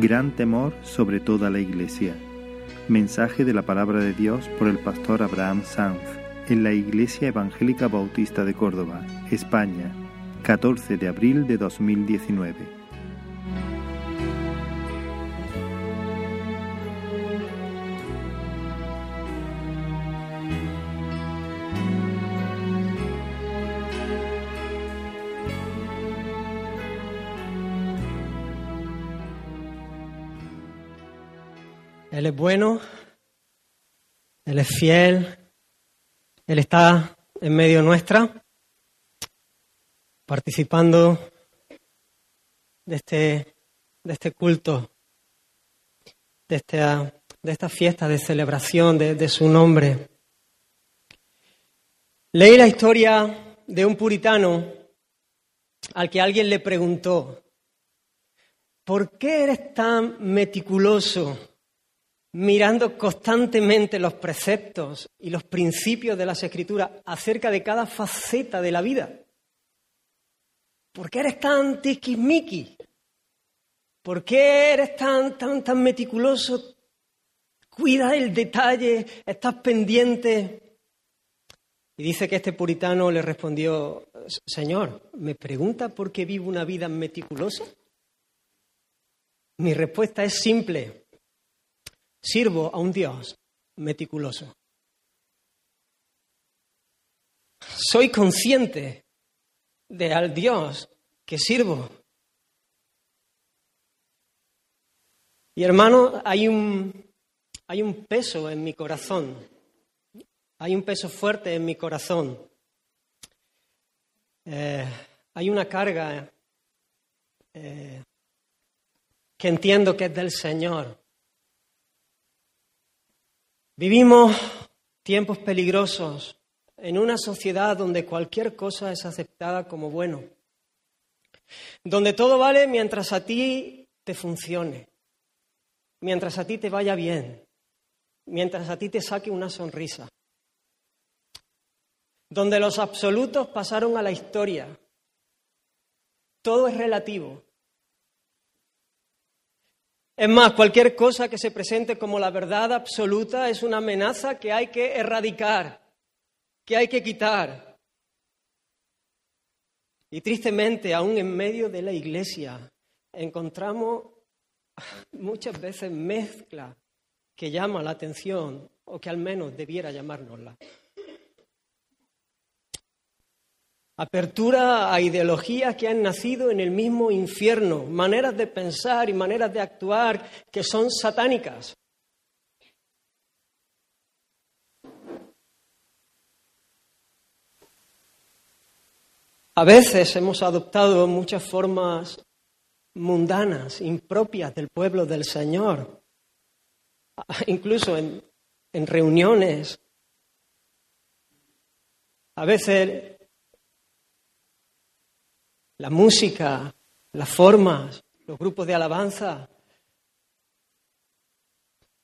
Gran temor sobre toda la Iglesia. Mensaje de la palabra de Dios por el pastor Abraham Sanz en la Iglesia Evangélica Bautista de Córdoba, España, 14 de abril de 2019. Es fiel, Él está en medio nuestra, participando de este, de este culto, de esta, de esta fiesta de celebración de su nombre. Leí la historia de un puritano al que alguien le preguntó, ¿por qué eres tan meticuloso mirando constantemente los preceptos y los principios de las escrituras acerca de cada faceta de la vida. ¿Por qué eres tan tiquismiqui? ¿Por qué eres tan, tan, tan meticuloso? Cuida el detalle, estás pendiente. Y dice que este puritano le respondió, Señor, ¿me pregunta por qué vivo una vida meticulosa? Mi respuesta es simple, Sirvo a un Dios meticuloso. Soy consciente de al Dios que sirvo. Y hermano, hay un, hay un peso en mi corazón, hay un peso fuerte en mi corazón. Eh, hay una carga eh, que entiendo que es del Señor. Vivimos tiempos peligrosos en una sociedad donde cualquier cosa es aceptada como bueno, donde todo vale mientras a ti te funcione, mientras a ti te vaya bien, mientras a ti te saque una sonrisa, donde los absolutos pasaron a la historia, todo es relativo, es más, cualquier cosa que se presente como la verdad absoluta es una amenaza que hay que erradicar, que hay que quitar. Y tristemente, aún en medio de la iglesia, encontramos muchas veces mezcla que llama la atención o que al menos debiera llamárnosla. Apertura a ideologías que han nacido en el mismo infierno, maneras de pensar y maneras de actuar que son satánicas. A veces hemos adoptado muchas formas mundanas, impropias del pueblo del Señor, incluso en, en reuniones. A veces la música, las formas, los grupos de alabanza,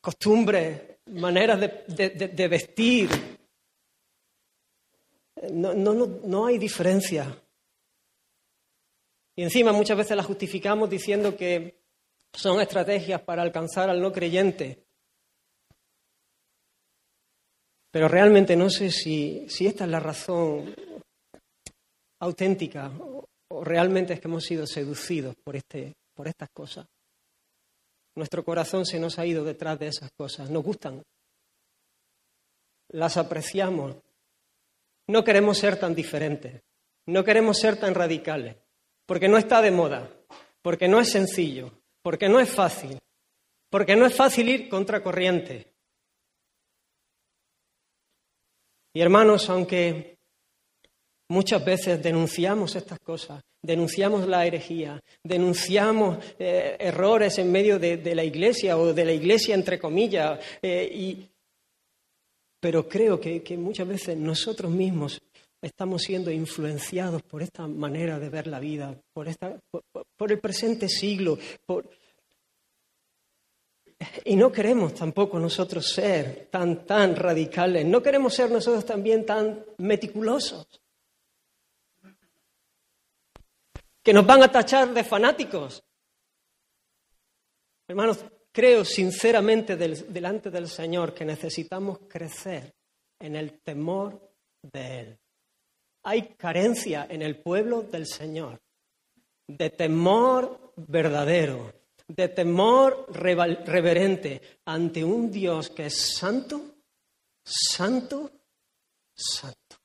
costumbres, maneras de, vestir. No, no, no hay diferencia. Y encima muchas veces las justificamos diciendo que son estrategias para alcanzar al no creyente. Pero realmente no sé si, si esta es la razón auténtica o realmente es que hemos sido seducidos por, este, por estas cosas. Nuestro corazón se nos ha ido detrás de esas cosas. Nos gustan. Las apreciamos. No queremos ser tan diferentes. No queremos ser tan radicales. Porque no está de moda. Porque no es sencillo. Porque no es fácil. Porque no es fácil ir contracorriente. Y hermanos, aunque Muchas veces denunciamos estas cosas, denunciamos la herejía, denunciamos eh, errores en medio de, la iglesia o de la iglesia entre comillas, eh, pero creo que, muchas veces nosotros mismos estamos siendo influenciados por esta manera de ver la vida, por, esta, por el presente siglo, por... Y no queremos tampoco nosotros ser tan, tan radicales, no queremos ser nosotros también tan meticulosos. Que nos van a tachar de fanáticos. Hermanos, creo sinceramente delante del Señor que necesitamos crecer en el temor de Él. Hay carencia en el pueblo del Señor de temor verdadero, de temor reverente ante un Dios que es santo, santo, santo.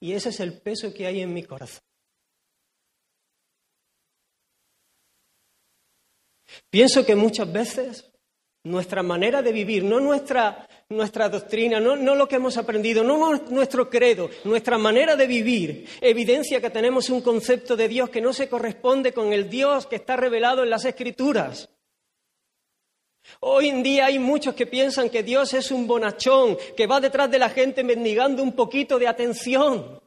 Y ese es el peso que hay en mi corazón. Pienso que muchas veces nuestra manera de vivir, no nuestra, nuestra doctrina, no, no, lo que hemos aprendido, no nuestro credo, nuestra manera de vivir, evidencia que tenemos un concepto de Dios que no se corresponde con el Dios que está revelado en las Escrituras. Hoy en día hay muchos que piensan que Dios es un bonachón, que va detrás de la gente mendigando un poquito de atención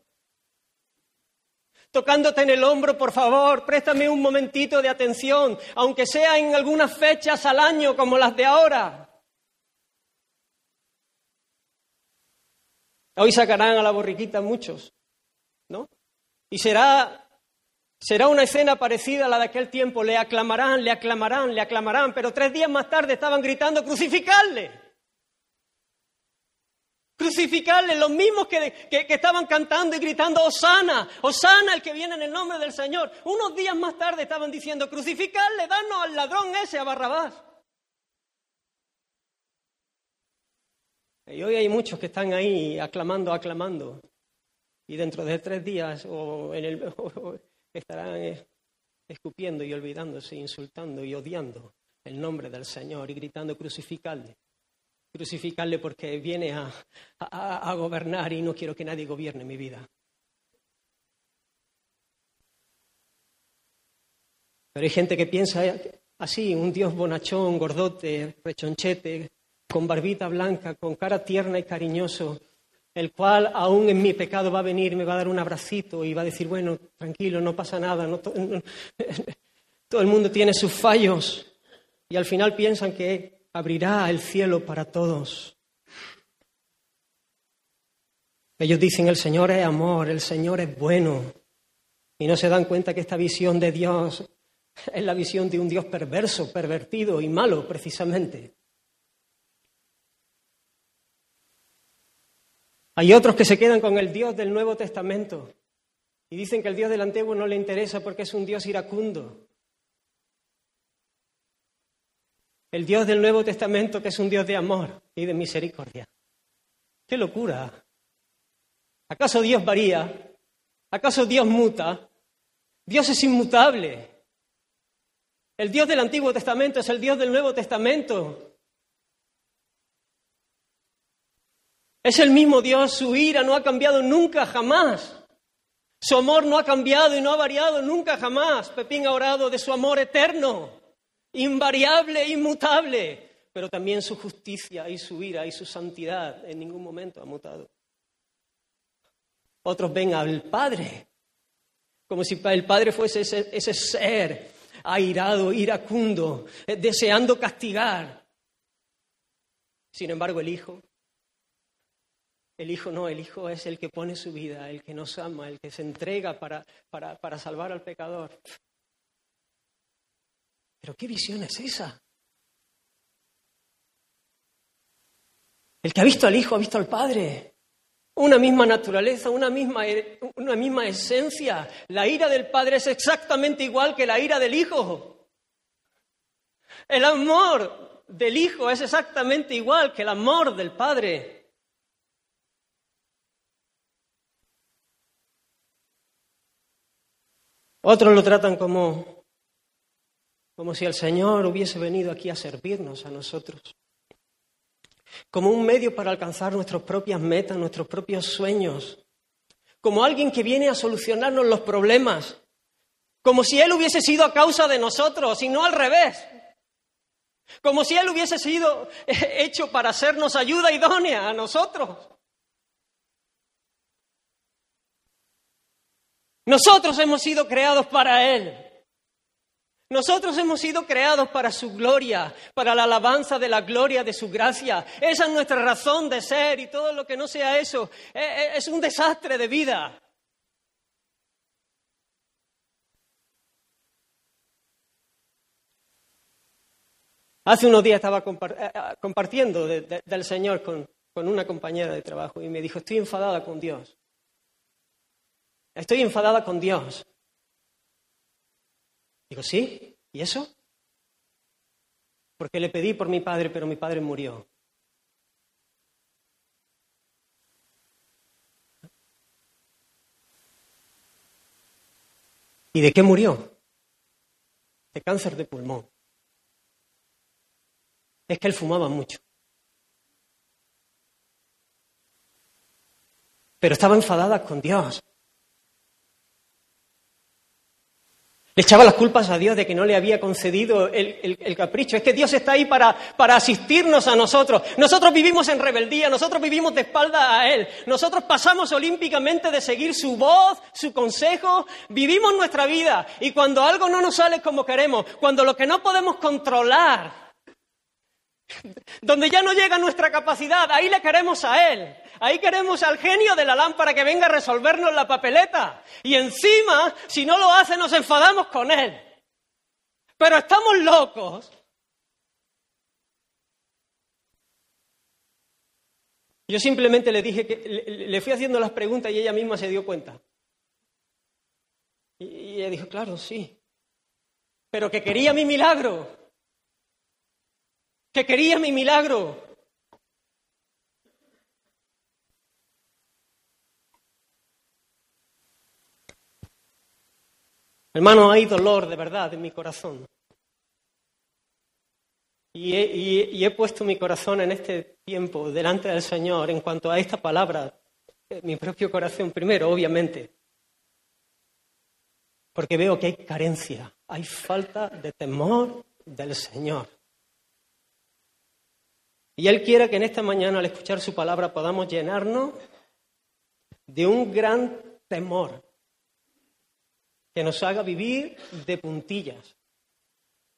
tocándote en el hombro, por favor, préstame un momentito de atención, aunque sea en algunas fechas al año como las de ahora. Hoy sacarán a la borriquita muchos, ¿no? Y será, será una escena parecida a la de aquel tiempo. Le aclamarán, le aclamarán, le aclamarán, pero tres días más tarde estaban gritando, crucificarle. Crucificarle, los mismos que, estaban cantando y gritando, Osana, Osana, el que viene en el nombre del Señor. Unos días más tarde estaban diciendo, crucificarle, danos al ladrón ese, a Barrabás. Y hoy hay muchos que están ahí aclamando, aclamando. Y dentro de tres días o en el, estarán escupiendo y olvidándose, insultando y odiando el nombre del Señor y gritando, crucificarle crucificarle porque viene a, gobernar y no quiero que nadie gobierne mi vida. Pero hay gente que piensa así, un Dios bonachón, gordote, rechonchete, con barbita blanca, con cara tierna y cariñoso, el cual aún en mi pecado va a venir, me va a dar un abracito y va a decir, bueno, tranquilo, no pasa nada, todo el mundo tiene sus fallos. Y al final piensan que abrirá el cielo para todos. Ellos dicen, el Señor es amor, el Señor es bueno. Y no se dan cuenta que esta visión de Dios es la visión de un Dios perverso, pervertido y malo, precisamente. Hay otros que se quedan con el Dios del Nuevo Testamento y dicen que el Dios del Antiguo no le interesa porque es un Dios iracundo. El Dios del Nuevo Testamento, que es un Dios de amor y de misericordia. ¡Qué locura! ¿Acaso Dios varía? ¿Acaso Dios muta? Dios es inmutable. El Dios del Antiguo Testamento es el Dios del Nuevo Testamento. Es el mismo Dios, su ira no ha cambiado nunca, jamás. Su amor no ha cambiado y no ha variado nunca, jamás. Pepín ha orado de su amor eterno invariable, inmutable, pero también su justicia y su ira y su santidad en ningún momento ha mutado. Otros ven al Padre como si el Padre fuese ese, ser airado, iracundo, eh, deseando castigar. Sin embargo, el Hijo, el Hijo no, el Hijo es el que pone su vida, el que nos ama, el que se entrega para, para, para salvar al pecador. Pero ¿qué visión es esa? El que ha visto al Hijo ha visto al Padre. Una misma naturaleza, una misma, una misma esencia. La ira del Padre es exactamente igual que la ira del Hijo. El amor del Hijo es exactamente igual que el amor del Padre. Otros lo tratan como como si el Señor hubiese venido aquí a servirnos a nosotros, como un medio para alcanzar nuestras propias metas, nuestros propios sueños, como alguien que viene a solucionarnos los problemas, como si Él hubiese sido a causa de nosotros y no al revés, como si Él hubiese sido hecho para hacernos ayuda idónea a nosotros. Nosotros hemos sido creados para Él. Nosotros hemos sido creados para su gloria, para la alabanza de la gloria de su gracia. Esa es nuestra razón de ser y todo lo que no sea eso e, e, es un desastre de vida. Hace unos días estaba eh, eh, compartiendo del Señor con una compañera de trabajo y me dijo, estoy enfadada con Dios. Estoy enfadada con Dios. Digo, ¿sí? ¿Y eso? Porque le pedí por mi padre, pero mi padre murió. ¿Y de qué murió? De cáncer de pulmón. Es que él fumaba mucho. Pero estaba enfadada con Dios. Le echaba las culpas a Dios de que no le había concedido el, capricho. Es que Dios está ahí para, para, asistirnos a nosotros. Nosotros vivimos en rebeldía, nosotros vivimos de espalda a Él. Nosotros pasamos olímpicamente de seguir su voz, su consejo. Vivimos nuestra vida. Y cuando algo no nos sale como queremos, cuando lo que no podemos controlar donde ya no llega nuestra capacidad, ahí le queremos a Él. Ahí queremos al genio de la lámpara que venga a resolvernos la papeleta. Y encima, si no lo hace, nos enfadamos con Él. Pero estamos locos. Yo simplemente le dije que le fui haciendo las preguntas y ella misma se dio cuenta. Y ella dijo, claro, sí. Pero que quería mi milagro que quería mi milagro. Hermano, hay dolor de verdad en mi corazón. Y he, puesto mi corazón en este tiempo delante del Señor en cuanto a esta palabra, mi propio corazón primero, obviamente, porque veo que hay carencia, hay falta de temor del Señor. Y Él quiere que en esta mañana, al escuchar su palabra, podamos llenarnos de un gran temor que nos haga vivir de puntillas,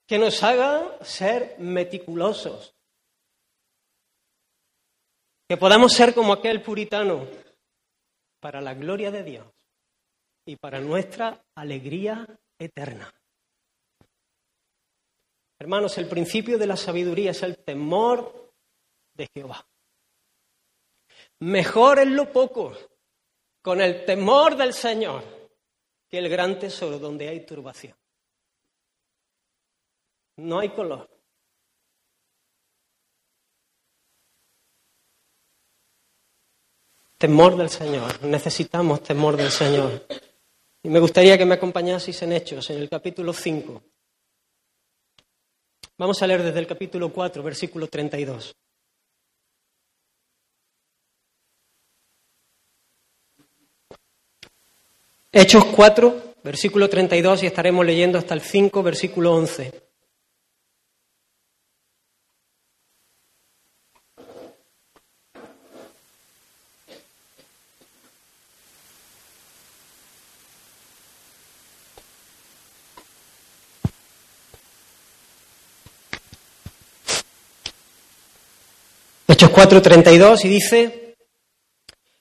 que nos haga ser meticulosos, que podamos ser como aquel puritano para la gloria de Dios y para nuestra alegría eterna. Hermanos, el principio de la sabiduría es el temor de Jehová. Mejor es lo poco, con el temor del Señor, que el gran tesoro donde hay turbación. No hay color. Temor del Señor. Necesitamos temor del Señor. Y me gustaría que me acompañaseis en Hechos, en el capítulo 5. Vamos a leer desde el capítulo 4, versículo 32. Hechos 4, versículo 32 y estaremos leyendo hasta el 5, versículo 11. Hechos 4, 32 y dice,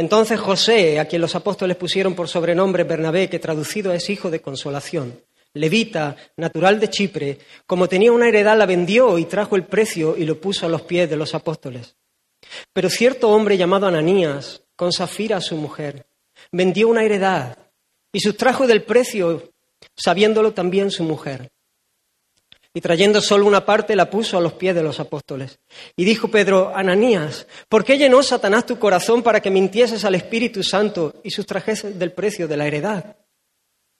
Entonces José, a quien los apóstoles pusieron por sobrenombre Bernabé, que traducido es hijo de consolación, levita, natural de Chipre, como tenía una heredad, la vendió y trajo el precio y lo puso a los pies de los apóstoles. Pero cierto hombre llamado Ananías, con Zafira su mujer, vendió una heredad y sustrajo del precio, sabiéndolo también su mujer. Y trayendo solo una parte la puso a los pies de los apóstoles. Y dijo Pedro, Ananías, ¿por qué llenó Satanás tu corazón para que mintieses al Espíritu Santo y sustrajeses del precio de la heredad?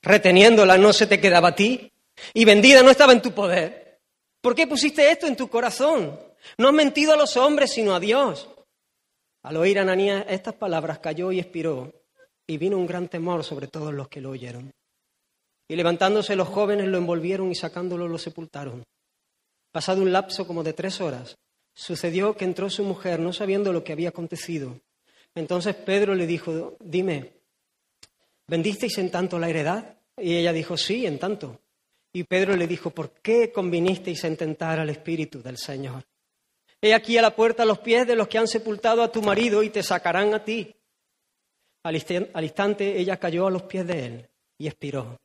Reteniéndola no se te quedaba a ti y vendida no estaba en tu poder. ¿Por qué pusiste esto en tu corazón? No has mentido a los hombres sino a Dios. Al oír Ananías estas palabras cayó y expiró y vino un gran temor sobre todos los que lo oyeron. Y levantándose los jóvenes lo envolvieron y sacándolo lo sepultaron. Pasado un lapso como de tres horas, sucedió que entró su mujer no sabiendo lo que había acontecido. Entonces Pedro le dijo, dime, ¿vendisteis en tanto la heredad? Y ella dijo, sí, en tanto. Y Pedro le dijo, ¿por qué convinisteis en tentar al Espíritu del Señor? He aquí a la puerta los pies de los que han sepultado a tu marido y te sacarán a ti. Al instante ella cayó a los pies de él y expiró.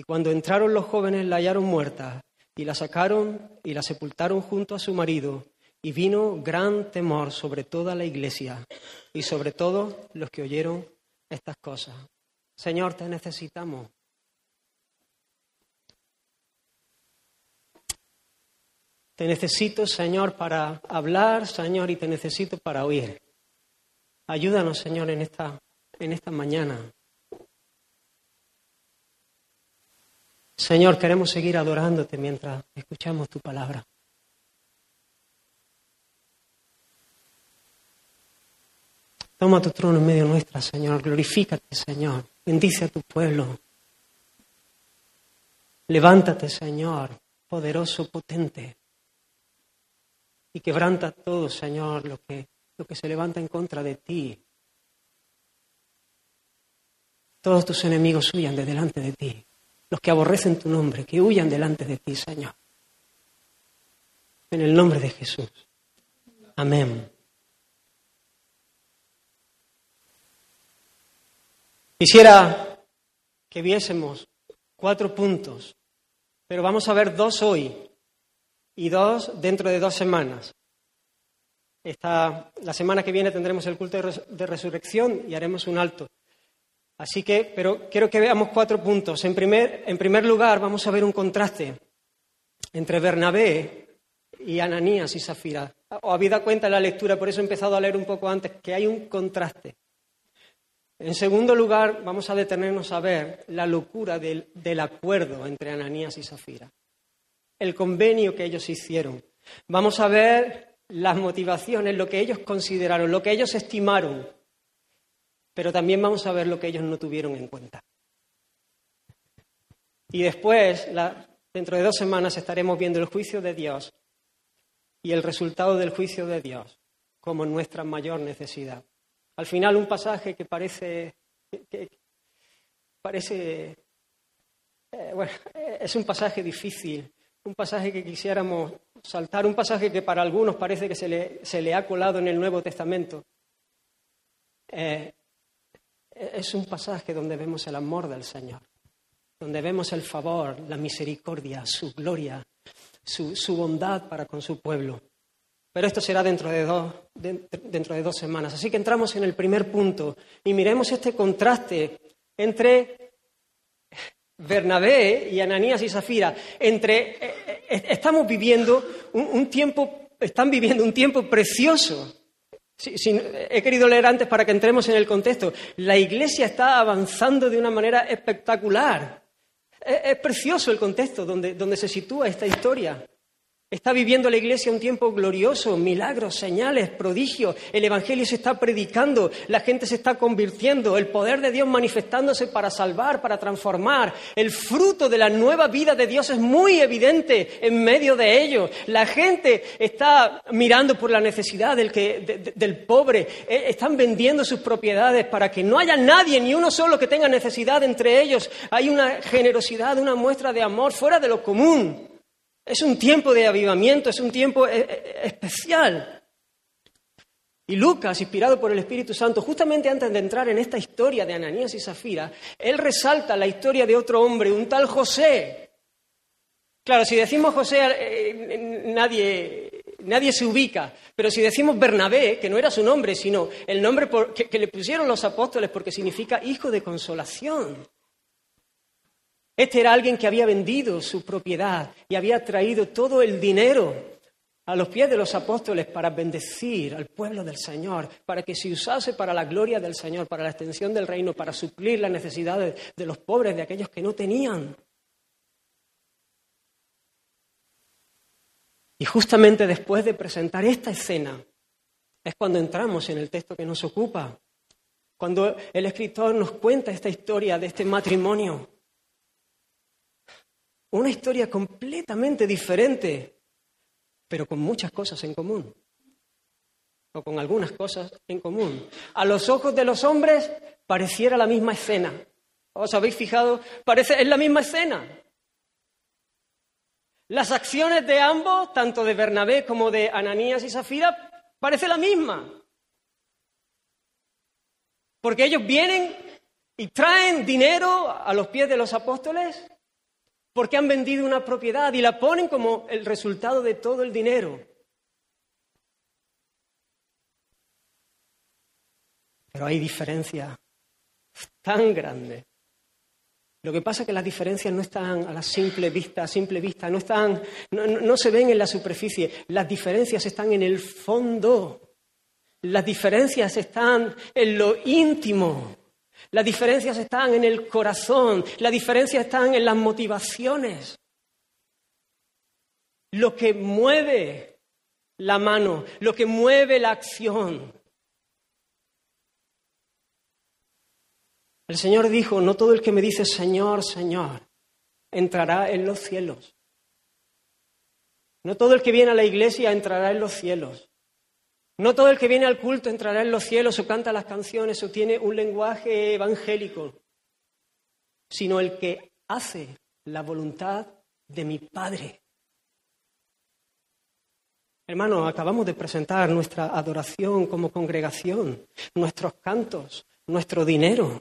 Y cuando entraron los jóvenes la hallaron muerta y la sacaron y la sepultaron junto a su marido. Y vino gran temor sobre toda la iglesia y sobre todos los que oyeron estas cosas. Señor, te necesitamos. Te necesito, Señor, para hablar, Señor, y te necesito para oír. Ayúdanos, Señor, en esta, en esta mañana. Señor, queremos seguir adorándote mientras escuchamos tu palabra. Toma tu trono en medio nuestra, Señor. Glorifícate, Señor. Bendice a tu pueblo. Levántate, Señor, poderoso, potente y quebranta todo, Señor, lo que, lo que se levanta en contra de ti. Todos tus enemigos huyan de delante de ti, los que aborrecen tu nombre, que huyan delante de ti, Señor. En el nombre de Jesús. Amén. Quisiera que viésemos cuatro puntos, pero vamos a ver dos hoy y dos dentro de dos semanas. Esta, la semana que viene tendremos el culto de, resurrección y haremos un alto. Así que, pero quiero que veamos cuatro puntos. En primer, en primer lugar, vamos a ver un contraste entre Bernabé y Ananías y Zafira. O habida cuenta en la lectura, por eso he empezado a leer un poco antes, que hay un contraste. En segundo lugar, vamos a detenernos a ver la locura del, del acuerdo entre Ananías y Zafira el convenio que ellos hicieron. Vamos a ver las motivaciones, lo que ellos consideraron, lo que ellos estimaron, pero también vamos a ver lo que ellos no tuvieron en cuenta. Y después, dentro de dos semanas, estaremos viendo el juicio de Dios y el resultado del juicio de Dios como nuestra mayor necesidad. Al final, un pasaje que parece, parece, eh, bueno, es un pasaje difícil, un pasaje que quisiéramos saltar, un pasaje que para algunos parece que se le, se le ha colado en el Nuevo Testamento. Eh, es un pasaje donde vemos el amor del Señor, donde vemos el favor, la misericordia, su gloria, su, su bondad para con su pueblo. Pero esto será dentro de, dos, dentro de dos semanas. Así que entramos en el primer punto y miremos este contraste entre Bernabé y Ananías y Zafira, entre, eh, eh, estamos viviendo un, tiempo, están viviendo un tiempo precioso. He querido leer antes para que entremos en el contexto. La iglesia está avanzando de una manera espectacular. Es, es precioso el contexto donde, donde se sitúa esta historia. Está viviendo la iglesia un tiempo glorioso, milagros, señales, prodigios. El Evangelio se está predicando, la gente se está convirtiendo, el poder de Dios manifestándose para salvar, para transformar. El fruto de la nueva vida de Dios es muy evidente en medio de ellos. La gente está mirando por la necesidad del, que, del pobre. E, están vendiendo sus propiedades para que no haya nadie, ni uno solo que tenga necesidad entre ellos. Hay una generosidad, una muestra de amor fuera de lo común. Es un tiempo de avivamiento, es un tiempo eh, eh, especial. Y Lucas, inspirado por el Espíritu Santo, justamente antes de entrar en esta historia de Ananías y Zafira, él resalta la historia de otro hombre, un tal José. Claro, si decimos José, eh, nadie, nadie se ubica, pero si decimos Bernabé, que no era su nombre, sino el nombre que le pusieron los apóstoles porque significa hijo de consolación. Este era alguien que había vendido su propiedad y había traído todo el dinero a los pies de los apóstoles para bendecir al pueblo del Señor, para que se usase para la gloria del Señor, para la extensión del reino, para suplir las necesidades de los pobres, de aquellos que no tenían. Y justamente después de presentar esta escena es cuando entramos en el texto que nos ocupa, cuando el escritor nos cuenta esta historia de este matrimonio una historia completamente diferente pero con muchas cosas en común, o con algunas cosas en común. A los ojos de los hombres pareciera la misma escena. ¿Os habéis fijado? Parece, es la misma escena. Las acciones de ambos, tanto de Bernabé como de Ananías y Zafira, parece la misma. Porque ellos vienen y traen dinero a los pies de los apóstoles porque han vendido una propiedad y la ponen como el resultado de todo el dinero. Pero hay diferencias tan grandes. Lo que pasa es que las diferencias no están a la simple vista, a simple vista, no, están, no, no se ven en la superficie, las diferencias están en el fondo, las diferencias están en lo íntimo. Las diferencias están en el corazón, las diferencias están en las motivaciones. Lo que mueve la mano, lo que mueve la acción. El Señor dijo, no todo el que me dice Señor, Señor, entrará en los cielos. No todo el que viene a la iglesia entrará en los cielos. No todo el que viene al culto entrará en los cielos o canta las canciones o tiene un lenguaje evangélico, sino el que hace la voluntad de mi Padre. Hermano, acabamos de presentar nuestra adoración como congregación, nuestros cantos, nuestro dinero,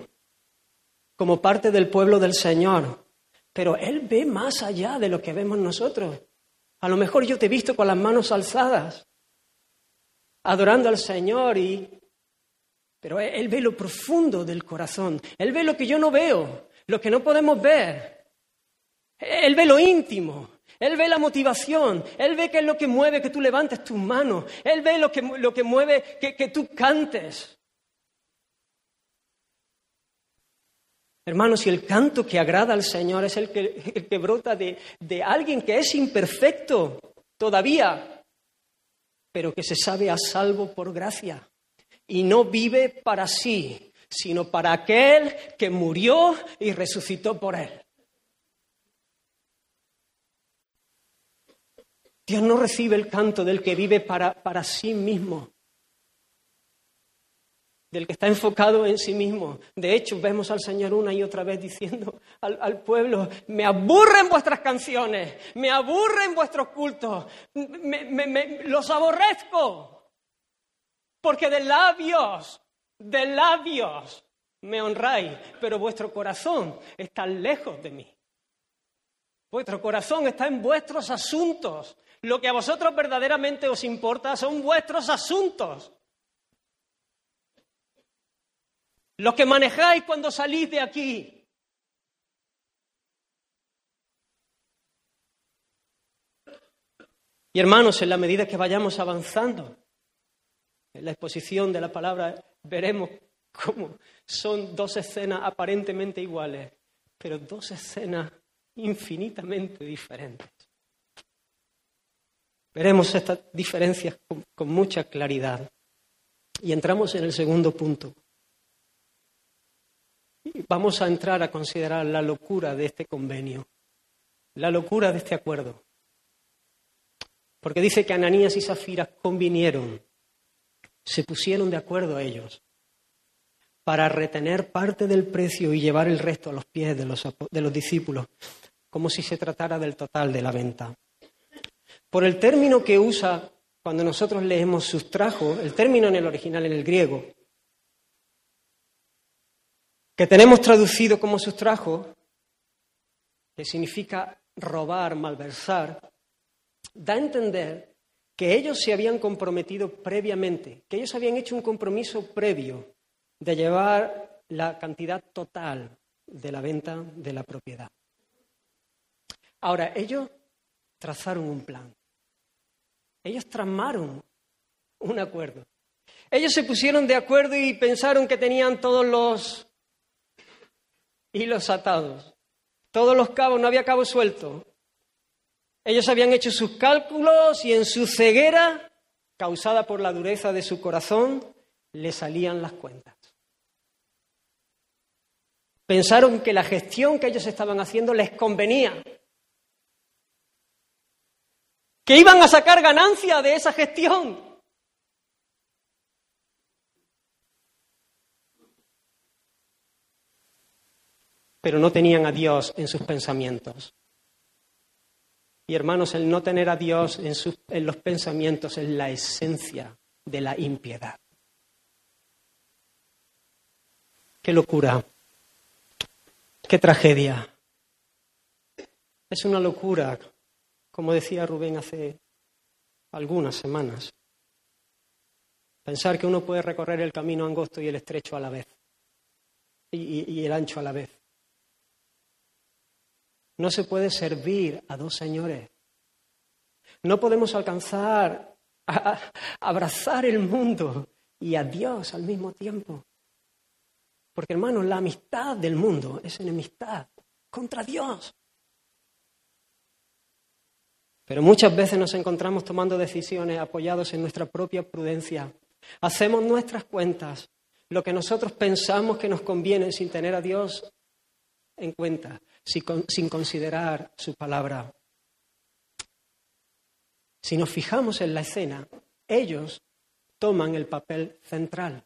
como parte del pueblo del Señor. Pero Él ve más allá de lo que vemos nosotros. A lo mejor yo te he visto con las manos alzadas, adorando al Señor y... Pero Él ve lo profundo del corazón. Él ve lo que yo no veo, lo que no podemos ver. Él ve lo íntimo. Él ve la motivación. Él ve qué es lo que mueve que tú levantes tus manos. Él ve lo que, lo que mueve que, que tú cantes. Hermanos, si el canto que agrada al Señor es el que, el que brota de, de alguien que es imperfecto todavía, pero que se sabe a salvo por gracia y no vive para sí, sino para aquel que murió y resucitó por él. Dios no recibe el canto del que vive para, para sí mismo, del que está enfocado en sí mismo. De hecho, vemos al Señor una y otra vez diciendo al, pueblo, me aburren vuestras canciones, me aburren vuestros cultos, me, los aborrezco, porque de labios, de labios me honráis, pero vuestro corazón está lejos de mí. Vuestro corazón está en vuestros asuntos. Lo que a vosotros verdaderamente os importa son vuestros asuntos. Lo que manejáis cuando salís de aquí. Y hermanos, en la medida que vayamos avanzando en la exposición de la palabra, veremos cómo son dos escenas aparentemente iguales, pero dos escenas infinitamente diferentes. Veremos estas diferencias con, con mucha claridad. Y entramos en el segundo punto. Vamos a entrar a considerar la locura de este convenio, la locura de este acuerdo. Porque dice que Ananías y Zafira convinieron, se pusieron de acuerdo ellos para retener parte del precio y llevar el resto a los pies de los discípulos, como si se tratara del total de la venta. Por el término que usa cuando nosotros leemos sustrajo, el término en el original en el griego, que tenemos traducido como sustrajo, que significa robar, malversar, da a entender que ellos se habían comprometido previamente, que ellos habían hecho un compromiso previo de llevar la cantidad total de la venta de la propiedad. Ahora, ellos trazaron un plan. Ellos tramaron un acuerdo. Ellos se pusieron de acuerdo y pensaron que tenían todos los y los atados. Todos los cabos, no había cabo suelto. Ellos habían hecho sus cálculos y en su ceguera, causada por la dureza de su corazón, le salían las cuentas. Pensaron que la gestión que ellos estaban haciendo les convenía, que iban a sacar ganancia de esa gestión. Pero no tenían a Dios en sus pensamientos. Y hermanos, el no tener a Dios en, en los pensamientos es la esencia de la impiedad. Qué locura, qué tragedia. Es una locura, como decía Rubén hace algunas semanas. Pensar que uno puede recorrer el camino angosto y el estrecho a la vez, y el ancho a la vez. No se puede servir a dos señores. No podemos alcanzar, a, abrazar el mundo y a Dios al mismo tiempo. Porque hermanos, la amistad del mundo es enemistad contra Dios. Pero muchas veces nos encontramos tomando decisiones apoyados en nuestra propia prudencia. Hacemos nuestras cuentas, lo que nosotros pensamos que nos conviene sin tener a Dios en cuenta, sin considerar su palabra. Si nos fijamos en la escena, ellos toman el papel central.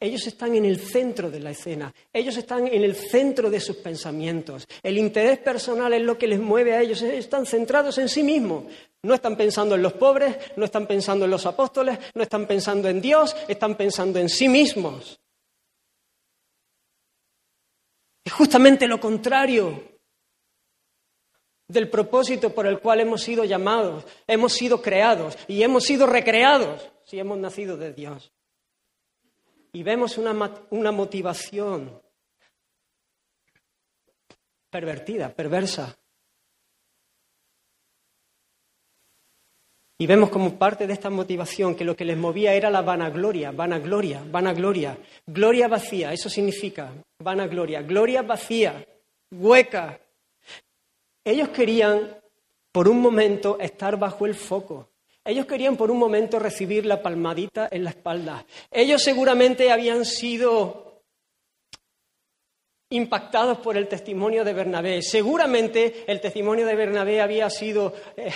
Ellos están en el centro de la escena, ellos están en el centro de sus pensamientos. El interés personal es lo que les mueve a ellos, ellos están centrados en sí mismos. No están pensando en los pobres, no están pensando en los apóstoles, no están pensando en Dios, están pensando en sí mismos. Es justamente lo contrario del propósito por el cual hemos sido llamados, hemos sido creados y hemos sido recreados si hemos nacido de Dios y vemos una, motivación pervertida, perversa. Y vemos como parte de esta motivación que lo que les movía era la vanagloria, vanagloria, vanagloria, gloria vacía, eso significa vanagloria, gloria vacía, hueca. Ellos querían por un momento estar bajo el foco. Ellos querían por un momento recibir la palmadita en la espalda. Ellos seguramente habían sido impactados por el testimonio de Bernabé. Seguramente el testimonio de Bernabé había sido eh,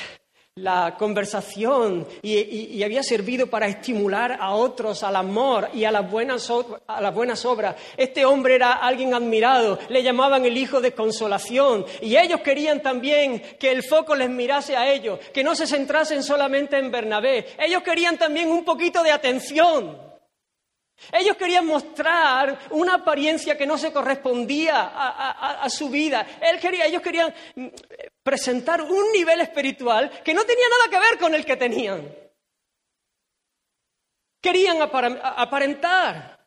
la conversación y, había servido para estimular a otros al amor y a las, buenas, a las buenas obras. Este hombre era alguien admirado, le llamaban el hijo de consolación y ellos querían también que el foco les mirase a ellos, que no se centrasen solamente en Bernabé, ellos querían también un poquito de atención. Ellos querían mostrar una apariencia que no se correspondía a, su vida. ellos querían presentar un nivel espiritual que no tenía nada que ver con el que tenían. Querían aparentar.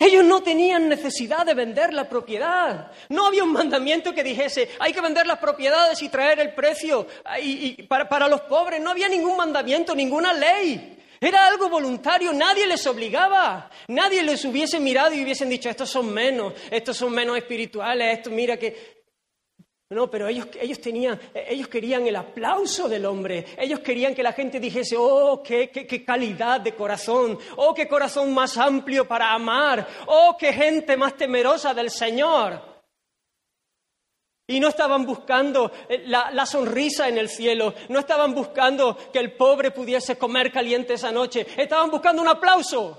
Ellos no tenían necesidad de vender la propiedad. No había un mandamiento que dijese, hay que vender las propiedades y traer el precio para, para los pobres. No había ningún mandamiento, ninguna ley. Era algo voluntario, nadie les obligaba, nadie les hubiese mirado y hubiesen dicho, estos son menos, estos son menos espirituales, esto mira que... No, pero ellos, ellos, tenían, ellos querían el aplauso del hombre, ellos querían que la gente dijese, oh, qué, qué, qué calidad de corazón, oh, qué corazón más amplio para amar, oh, qué gente más temerosa del Señor. Y no estaban buscando eh, la, sonrisa en el cielo, no estaban buscando que el pobre pudiese comer caliente esa noche, estaban buscando un aplauso.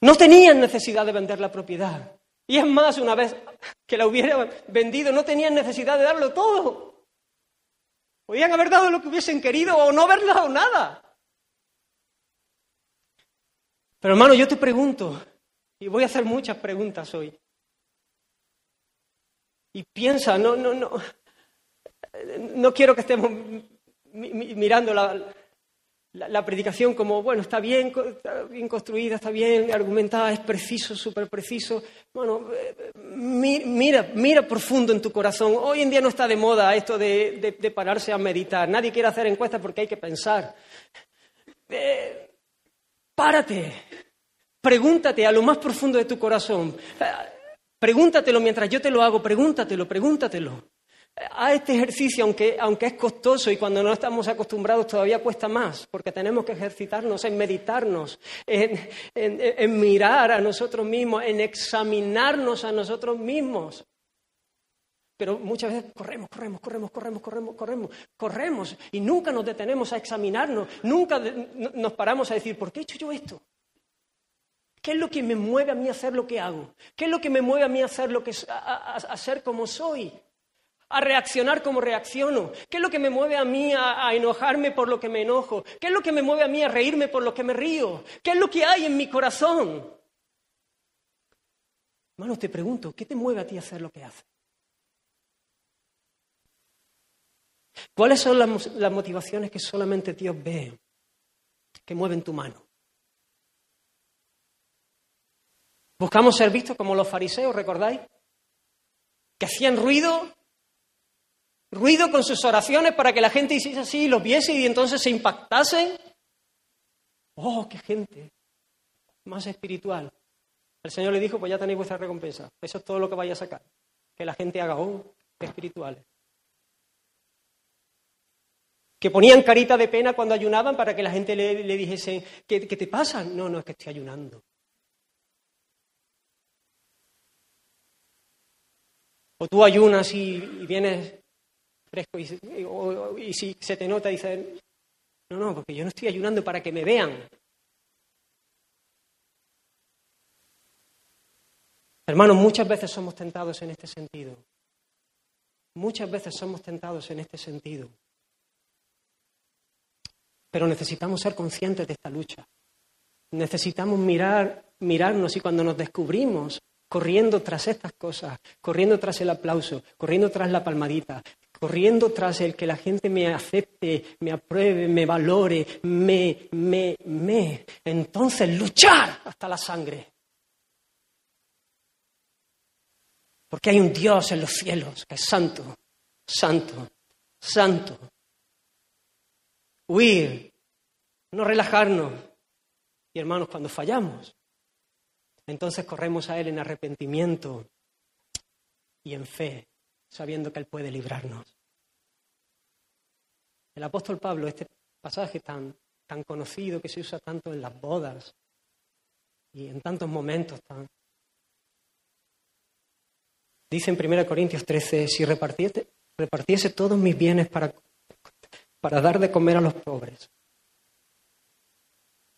No tenían necesidad de vender la propiedad. Y es más, una vez que la hubieran vendido, no tenían necesidad de darlo todo. Podían haber dado lo que hubiesen querido o no haber dado nada. Pero hermano, yo te pregunto, y voy a hacer muchas preguntas hoy. Y piensa, no, no, no, no quiero que estemos mirando la, predicación como, bueno, está bien, bien construida, está bien argumentada, es preciso, súper preciso. Bueno, mira, mira profundo en tu corazón. Hoy en día no está de moda esto de, pararse a meditar. Nadie quiere hacer encuestas porque hay que pensar. Eh, Párate. Pregúntate a lo más profundo de tu corazón. Pregúntatelo mientras yo te lo hago, pregúntatelo, pregúntatelo. a este ejercicio, aunque, aunque es costoso y cuando no estamos acostumbrados todavía cuesta más, porque tenemos que ejercitarnos en meditarnos, en mirar a nosotros mismos, en examinarnos a nosotros mismos. Pero muchas veces corremos, corremos, corremos, corremos, corremos, corremos, corremos y nunca nos detenemos a examinarnos, nunca nos paramos a decir, ¿por qué he hecho yo esto? ¿Qué es lo que me mueve a mí a hacer lo que hago? ¿Qué es lo que me mueve a mí a hacer, lo que, a, ser como soy? A reaccionar como reacciono. ¿Qué es lo que me mueve a mí a, a enojarme por lo que me enojo? ¿Qué es lo que me mueve a mí a reírme por lo que me río? ¿Qué es lo que hay en mi corazón? Hermano, te pregunto, ¿qué te mueve a ti a hacer lo que haces? ¿Cuáles son las, motivaciones que solamente Dios ve, que mueven tu mano? Buscamos ser vistos como los fariseos, ¿recordáis? Que hacían ruido, ruido con sus oraciones para que la gente hiciese así, los viese y entonces se impactasen. ¡Oh, qué gente! Más espiritual. El Señor le dijo, pues ya tenéis vuestra recompensa. Eso es todo lo que vais a sacar. Que la gente haga, oh, espirituales que ponían carita de pena cuando ayunaban para que la gente le, dijese, ¿qué, te pasa? No, no, es que estoy ayunando. O tú ayunas y, vienes fresco y, si se te nota dices, no, no, porque yo no estoy ayunando para que me vean. Hermanos, muchas veces somos tentados en este sentido. Muchas veces somos tentados en este sentido. Pero necesitamos ser conscientes de esta lucha. Necesitamos mirar, mirarnos y cuando nos descubrimos corriendo tras estas cosas, corriendo tras el aplauso, corriendo tras la palmadita, corriendo tras el que la gente me acepte, me apruebe, me valore, me, me, me. Entonces luchar hasta la sangre. Porque hay un Dios en los cielos que es santo, santo, santo, huir, no relajarnos. Y hermanos, cuando fallamos, entonces corremos a Él en arrepentimiento y en fe, sabiendo que Él puede librarnos. El apóstol Pablo, este pasaje tan, tan conocido que se usa tanto en las bodas y en tantos momentos tan... Dice en 1 Corintios 13, si repartiese, repartiese todos mis bienes para para dar de comer a los pobres.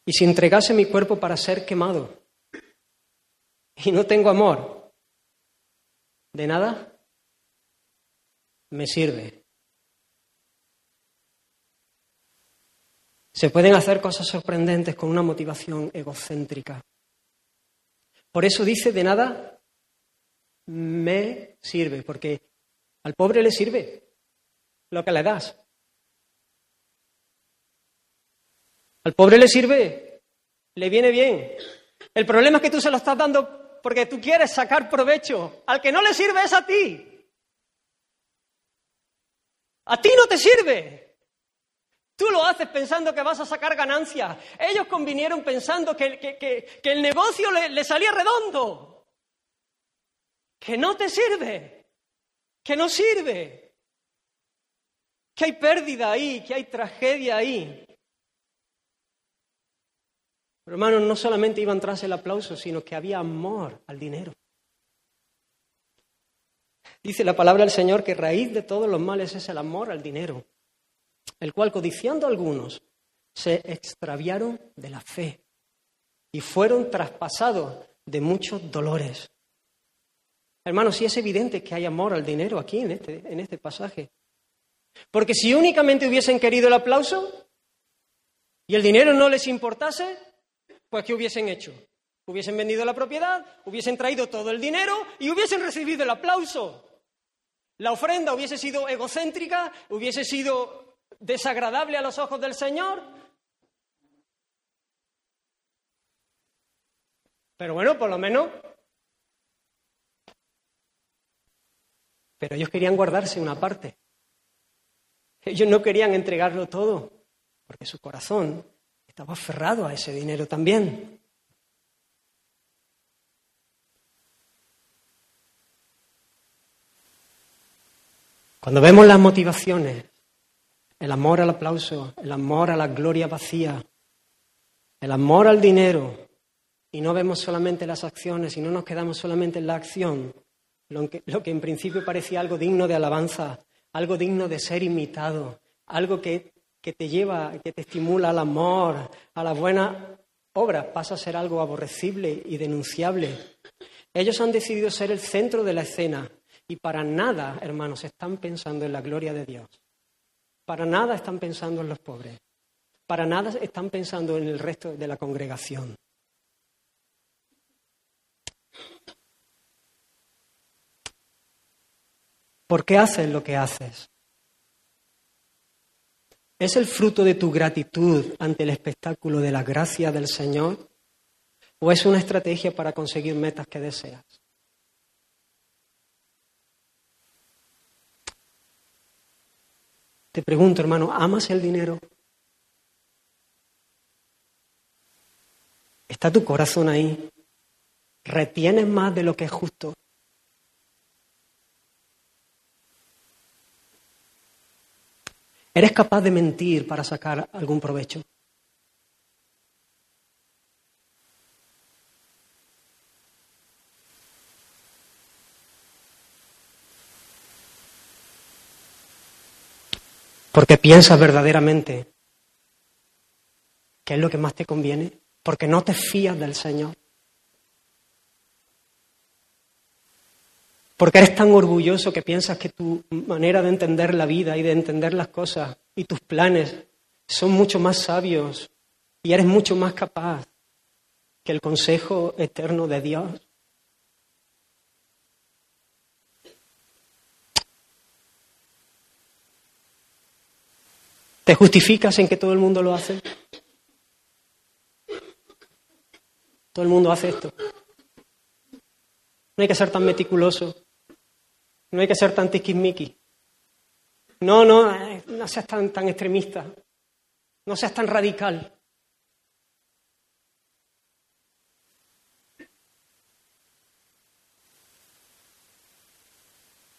Y si entregase mi cuerpo para ser quemado y no tengo amor, de nada me sirve. Se pueden hacer cosas sorprendentes con una motivación egocéntrica. Por eso dice, de nada me sirve, porque al pobre le sirve lo que le das. Al pobre le sirve, le viene bien. El problema es que tú se lo estás dando porque tú quieres sacar provecho. Al que no le sirve es a ti. A ti no te sirve. Tú lo haces pensando que vas a sacar ganancias. Ellos convinieron pensando que, el negocio le salía redondo. Que no te sirve. Que no sirve. Que hay pérdida ahí, que hay tragedia ahí. Pero hermanos, no solamente iban tras el aplauso, sino que había amor al dinero. Dice la palabra del Señor que raíz de todos los males es el amor al dinero, el cual codiciando algunos se extraviaron de la fe y fueron traspasados de muchos dolores. Hermanos, sí es evidente que hay amor al dinero aquí en este, en este pasaje. Porque si únicamente hubiesen querido el aplauso y el dinero no les importase, pues ¿qué hubiesen hecho? Hubiesen vendido la propiedad, hubiesen traído todo el dinero y hubiesen recibido el aplauso. La ofrenda hubiese sido egocéntrica, hubiese sido desagradable a los ojos del Señor. Pero bueno, por lo menos. Pero ellos querían guardarse una parte. Ellos no querían entregarlo todo, porque su corazón estaba aferrado a ese dinero también. Cuando vemos las motivaciones, el amor al aplauso, el amor a la gloria vacía, el amor al dinero, y no vemos solamente las acciones y no nos quedamos solamente en la acción, lo que, lo que en principio parecía algo digno de alabanza, algo digno de ser imitado, algo que, que te lleva, que te estimula al amor, a la buena obra, pasa a ser algo aborrecible y denunciable. Ellos han decidido ser el centro de la escena y para nada, hermanos, están pensando en la gloria de Dios. Para nada están pensando en los pobres. Para nada están pensando en el resto de la congregación. ¿Por qué haces lo que haces? ¿Es el fruto de tu gratitud ante el espectáculo de la gracia del Señor? ¿O es una estrategia para conseguir metas que deseas? Te pregunto, hermano, ¿amas el dinero? ¿Está tu corazón ahí? ¿Retienes más de lo que es justo? ¿Eres capaz de mentir para sacar algún provecho? Porque piensas verdaderamente qué es lo que más te conviene, porque no te fías del Señor. Porque eres tan orgulloso que piensas que tu manera de entender la vida y de entender las cosas y tus planes son mucho más sabios y eres mucho más capaz que el consejo eterno de Dios. ¿Te justificas en que todo el mundo lo hace? Todo el mundo hace esto. No hay que ser tan meticuloso. No hay que ser tan tiquismiqui. No, no, no seas tan, tan extremista. No seas tan radical.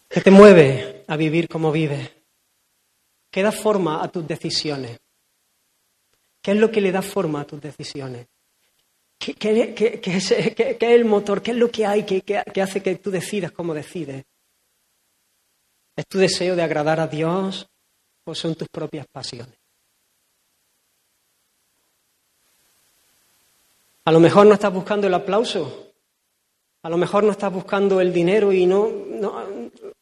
¿Qué te mueve a vivir como vives? ¿Qué da forma a tus decisiones? ¿Qué es lo que le da forma a tus decisiones? ¿Qué, es, el motor? ¿Qué es lo que hay que, hace que tú decidas como decides? ¿Es tu deseo de agradar a Dios o son tus propias pasiones? A lo mejor no estás buscando el aplauso, a lo mejor no estás buscando el dinero y no,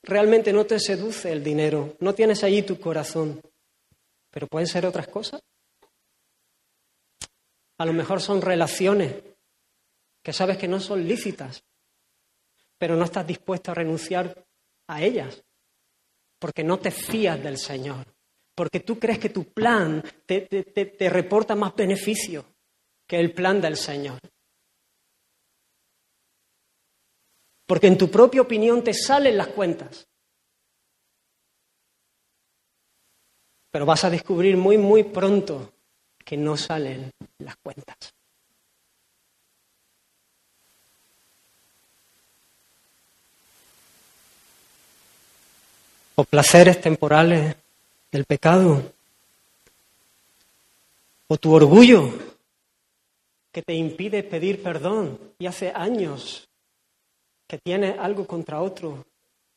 realmente no te seduce el dinero, no tienes allí tu corazón, pero pueden ser otras cosas. A lo mejor son relaciones que sabes que no son lícitas, pero no estás dispuesto a renunciar a ellas porque no te fías del Señor, porque tú crees que tu plan te, reporta más beneficio que el plan del Señor. Porque en tu propia opinión te salen las cuentas. Pero vas a descubrir muy, muy pronto que no salen las cuentas. O placeres temporales del pecado, o tu orgullo que te impide pedir perdón y hace años que tienes algo contra otro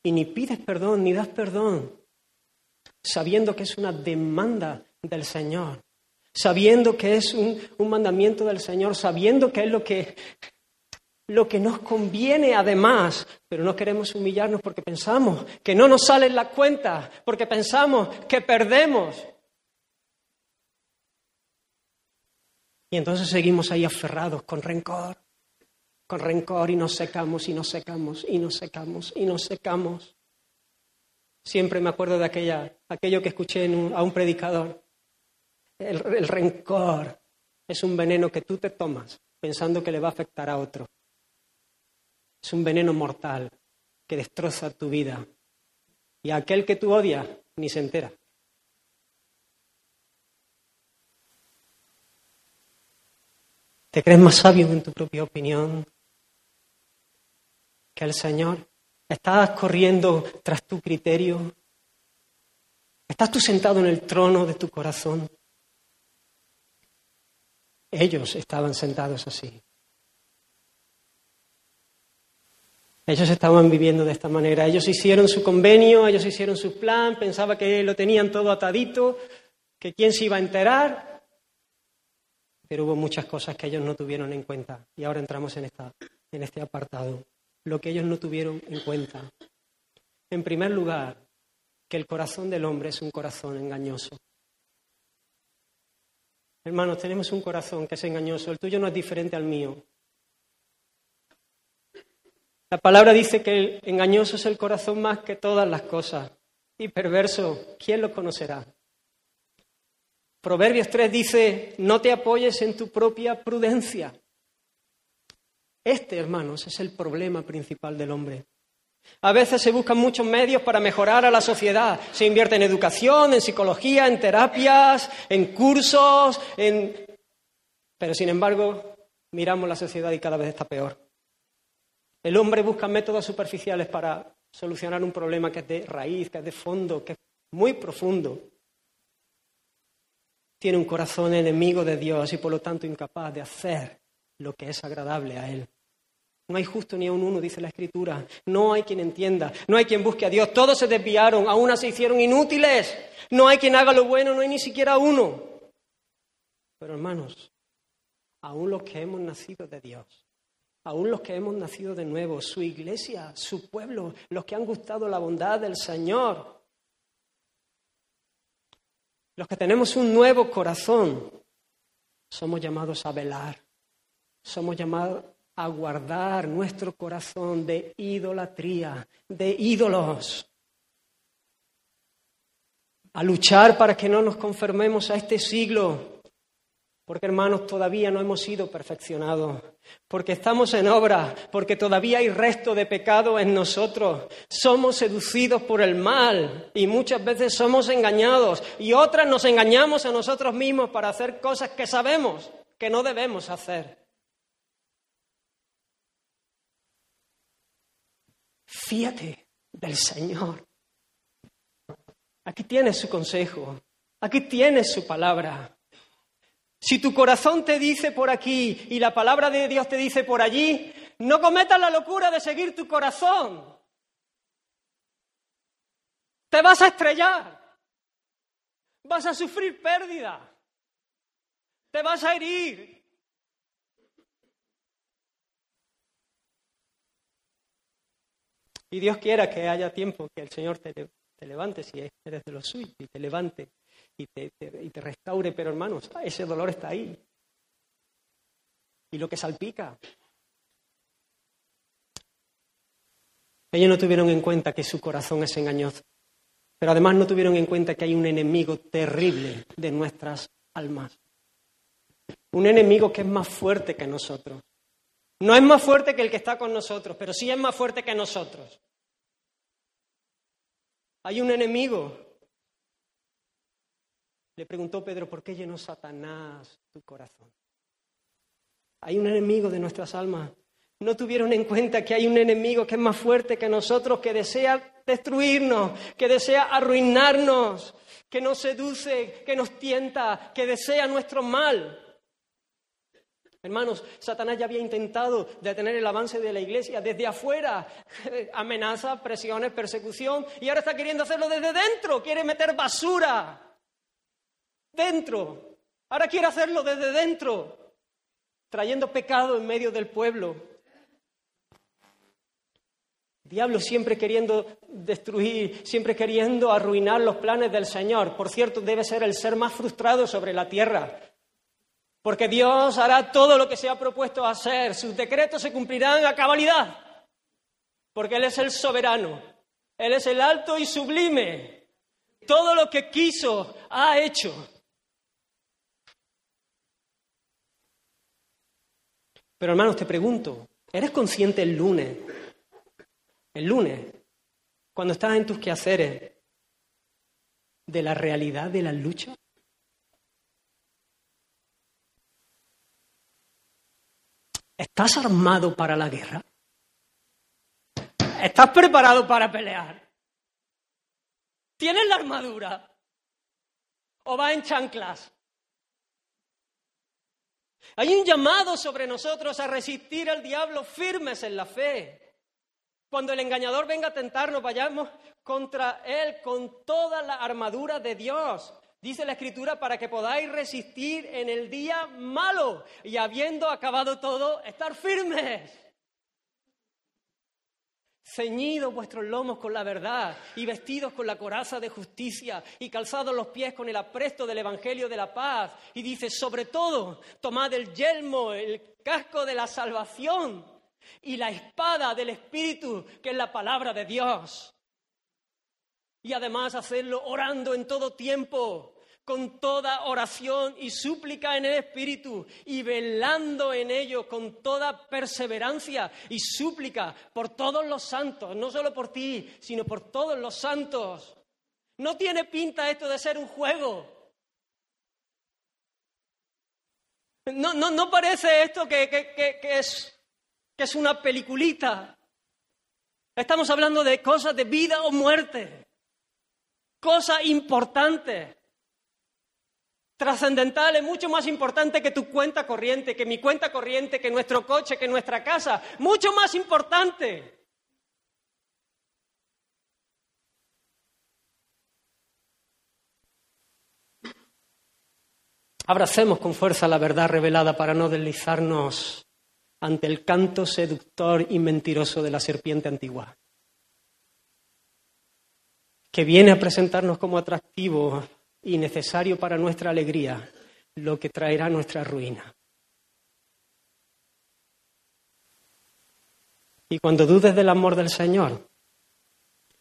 y ni pides perdón ni das perdón, sabiendo que es una demanda del Señor, sabiendo que es un, un mandamiento del Señor, sabiendo que es lo que lo que nos conviene además, pero no queremos humillarnos porque pensamos que no nos salen las cuentas, porque pensamos que perdemos. Y entonces seguimos ahí aferrados con rencor, con rencor y nos secamos y nos secamos y nos secamos y nos secamos. Siempre me acuerdo de aquella, aquello que escuché a un predicador. el rencor es un veneno que tú te tomas pensando que le va a afectar a otro. Es un veneno mortal que destroza tu vida. Y aquel que tú odias ni se entera. ¿Te crees más sabio en tu propia opinión que el Señor? ¿Estás corriendo tras tu criterio? ¿Estás tú sentado en el trono de tu corazón? Ellos estaban sentados así. Ellos estaban viviendo de esta manera. Ellos hicieron su convenio, ellos hicieron su plan, pensaba que lo tenían todo atadito, que quién se iba a enterar. Pero hubo muchas cosas que ellos no tuvieron en cuenta. Y ahora entramos en, esta, en este apartado. Lo que ellos no tuvieron en cuenta. En primer lugar, que el corazón del hombre es un corazón engañoso. Hermanos, tenemos un corazón que es engañoso. El tuyo no es diferente al mío. La palabra dice que engañoso es el corazón más que todas las cosas. Y perverso, ¿quién lo conocerá? Proverbios 3 dice, no te apoyes en tu propia prudencia. Este, hermanos, es el problema principal del hombre. A veces se buscan muchos medios para mejorar a la sociedad. Se invierte en educación, en psicología, en terapias, en cursos, en... Pero sin embargo, miramos la sociedad y cada vez está peor. El hombre busca métodos superficiales para solucionar un problema que es de raíz, que es de fondo, que es muy profundo. Tiene un corazón enemigo de Dios y por lo tanto incapaz de hacer lo que es agradable a Él. No hay justo ni a un uno, dice la Escritura. No hay quien entienda, no hay quien busque a Dios. Todos se desviaron, aún se hicieron inútiles. No hay quien haga lo bueno, no hay ni siquiera uno. Pero hermanos, aún los que hemos nacido de Dios, aún los que hemos nacido de nuevo, su iglesia, su pueblo, los que han gustado la bondad del Señor, los que tenemos un nuevo corazón, somos llamados a velar, somos llamados a guardar nuestro corazón de idolatría, de ídolos, a luchar para que no nos conformemos a este siglo, porque hermanos todavía no hemos sido perfeccionados, porque estamos en obra, porque todavía hay resto de pecado en nosotros, somos seducidos por el mal y muchas veces somos engañados y otras nos engañamos a nosotros mismos para hacer cosas que sabemos que no debemos hacer. Fíate del Señor. Aquí tienes su consejo, aquí tienes su palabra. Si tu corazón te dice por aquí y la palabra de Dios te dice por allí, no cometas la locura de seguir tu corazón. Te vas a estrellar. Vas a sufrir pérdida. Te vas a herir. Y Dios quiera que haya tiempo que el Señor te, levante, si eres de los suyos, y te levante y te, y te restaure. Pero hermanos, ese dolor está ahí. Y lo que salpica. Ellos no tuvieron en cuenta que su corazón es engañoso. Pero además no tuvieron en cuenta que hay un enemigo terrible de nuestras almas. Un enemigo que es más fuerte que nosotros. No es más fuerte que el que está con nosotros, pero sí es más fuerte que nosotros. Hay un enemigo. Le preguntó Pedro, ¿por qué llenó Satanás tu corazón? Hay un enemigo de nuestras almas. No tuvieron en cuenta que hay un enemigo que es más fuerte que nosotros, que desea destruirnos, que desea arruinarnos, que nos seduce, que nos tienta, que desea nuestro mal. Hermanos, Satanás ya había intentado detener el avance de la iglesia desde afuera, amenaza, presiones, persecución, y ahora está queriendo hacerlo desde dentro, quiere meter basura dentro, ahora quiere hacerlo desde dentro, trayendo pecado en medio del pueblo. Diablo siempre queriendo destruir, siempre queriendo arruinar los planes del Señor. Por cierto, debe ser el ser más frustrado sobre la tierra. Porque Dios hará todo lo que se ha propuesto hacer. Sus decretos se cumplirán a cabalidad. Porque Él es el soberano. Él es el alto y sublime. Todo lo que quiso ha hecho. Pero hermanos, te pregunto, ¿eres consciente el lunes? El lunes, cuando estás en tus quehaceres, de la realidad de la lucha? ¿Estás armado para la guerra? ¿Estás preparado para pelear? ¿Tienes la armadura? o va en chanclas? Hay un llamado sobre nosotros a resistir al diablo firmes en la fe. Cuando el engañador venga a tentarnos, vayamos contra él con toda la armadura de Dios. Dice la Escritura, para que podáis resistir en el día malo y habiendo acabado todo, estar firmes ceñidos vuestros lomos con la verdad y vestidos con la coraza de justicia y calzados los pies con el apresto del Evangelio de la paz. Y dice, sobre todo, tomad el yelmo, el casco de la salvación y la espada del Espíritu, que es la palabra de Dios. Y además hacerlo orando en todo tiempo con toda oración y súplica en el Espíritu y velando en ello con toda perseverancia y súplica por todos los santos, no solo por ti, sino por todos los santos. No tiene pinta esto de ser un juego. No, no, no parece esto que, que, es, que es una peliculita. Estamos hablando de cosas de vida o muerte, cosas importantes trascendental, es mucho más importante que tu cuenta corriente, que mi cuenta corriente, que nuestro coche, que nuestra casa, mucho más importante. Abracemos con fuerza la verdad revelada para no deslizarnos ante el canto seductor y mentiroso de la serpiente antigua, que viene a presentarnos como atractivo y necesario para nuestra alegría, lo que traerá nuestra ruina. Y cuando dudes del amor del Señor,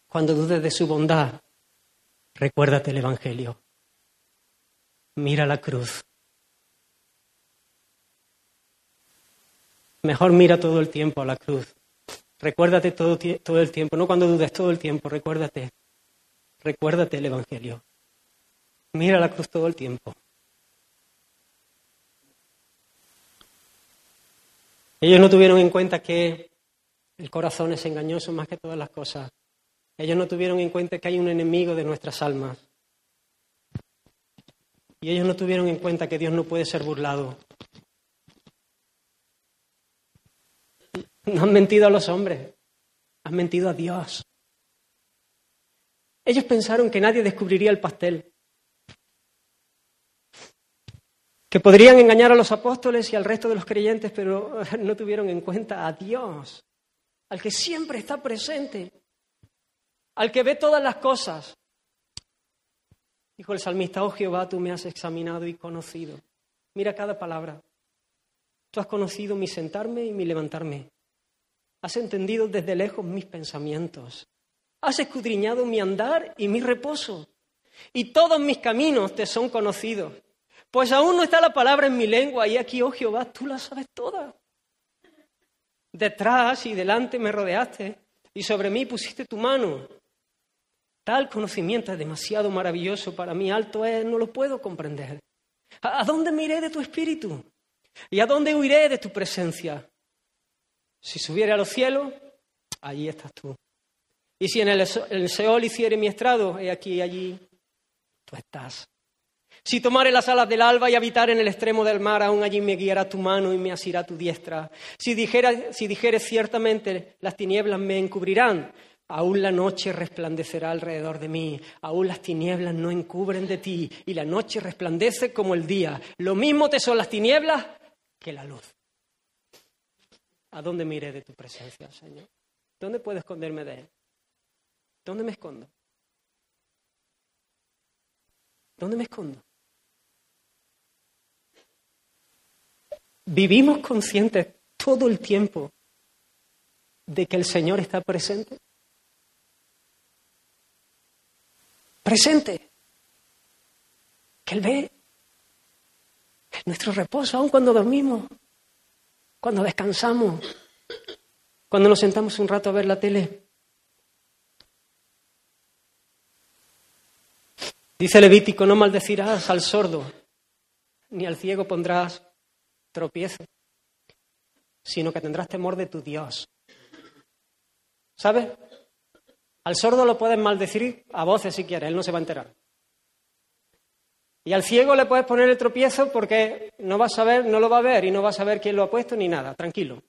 cuando dudes de su bondad, recuérdate el Evangelio. Mira la cruz. Mejor mira todo el tiempo a la cruz. Recuérdate todo, todo el tiempo, no cuando dudes todo el tiempo, recuérdate. Recuérdate el Evangelio. Mira la cruz todo el tiempo. Ellos no tuvieron en cuenta que el corazón es engañoso más que todas las cosas. Ellos no tuvieron en cuenta que hay un enemigo de nuestras almas. Y ellos no tuvieron en cuenta que Dios no puede ser burlado. No han mentido a los hombres, han mentido a Dios. Ellos pensaron que nadie descubriría el pastel. Que podrían engañar a los apóstoles y al resto de los creyentes, pero no tuvieron en cuenta a Dios, al que siempre está presente, al que ve todas las cosas. Dijo el salmista, oh Jehová, tú me has examinado y conocido. Mira cada palabra. Tú has conocido mi sentarme y mi levantarme. Has entendido desde lejos mis pensamientos. Has escudriñado mi andar y mi reposo. Y todos mis caminos te son conocidos. Pues aún no está la palabra en mi lengua y aquí, oh Jehová, tú la sabes toda. Detrás y delante me rodeaste y sobre mí pusiste tu mano. Tal conocimiento es demasiado maravilloso para mí, alto es, no lo puedo comprender. ¿A dónde me iré de tu espíritu? ¿Y a dónde huiré de tu presencia? Si subiera a los cielos, allí estás tú. Y si en el, el Seol hiciere mi estrado, he aquí allí tú estás. Si tomare las alas del alba y habitar en el extremo del mar, aún allí me guiará tu mano y me asirá tu diestra. Si dijera, si dijere ciertamente las tinieblas me encubrirán, aún la noche resplandecerá alrededor de mí, aún las tinieblas no encubren de ti, y la noche resplandece como el día. Lo mismo te son las tinieblas que la luz. ¿A dónde miré de tu presencia, Señor? ¿Dónde puedo esconderme de Él? ¿Dónde me escondo? ¿Dónde me escondo? ¿Vivimos conscientes todo el tiempo de que el Señor está presente? Presente. Que Él ve nuestro reposo, aun cuando dormimos, cuando descansamos, cuando nos sentamos un rato a ver la tele. Dice Levítico, no maldecirás al sordo, ni al ciego pondrás tropiezo, sino que tendrás temor de tu Dios. ¿Sabes? Al sordo lo puedes maldecir a voces si quieres, él no se va a enterar. Y al ciego le puedes poner el tropiezo porque no va a saber, no lo va a ver y no va a saber quién lo ha puesto ni nada, tranquilo.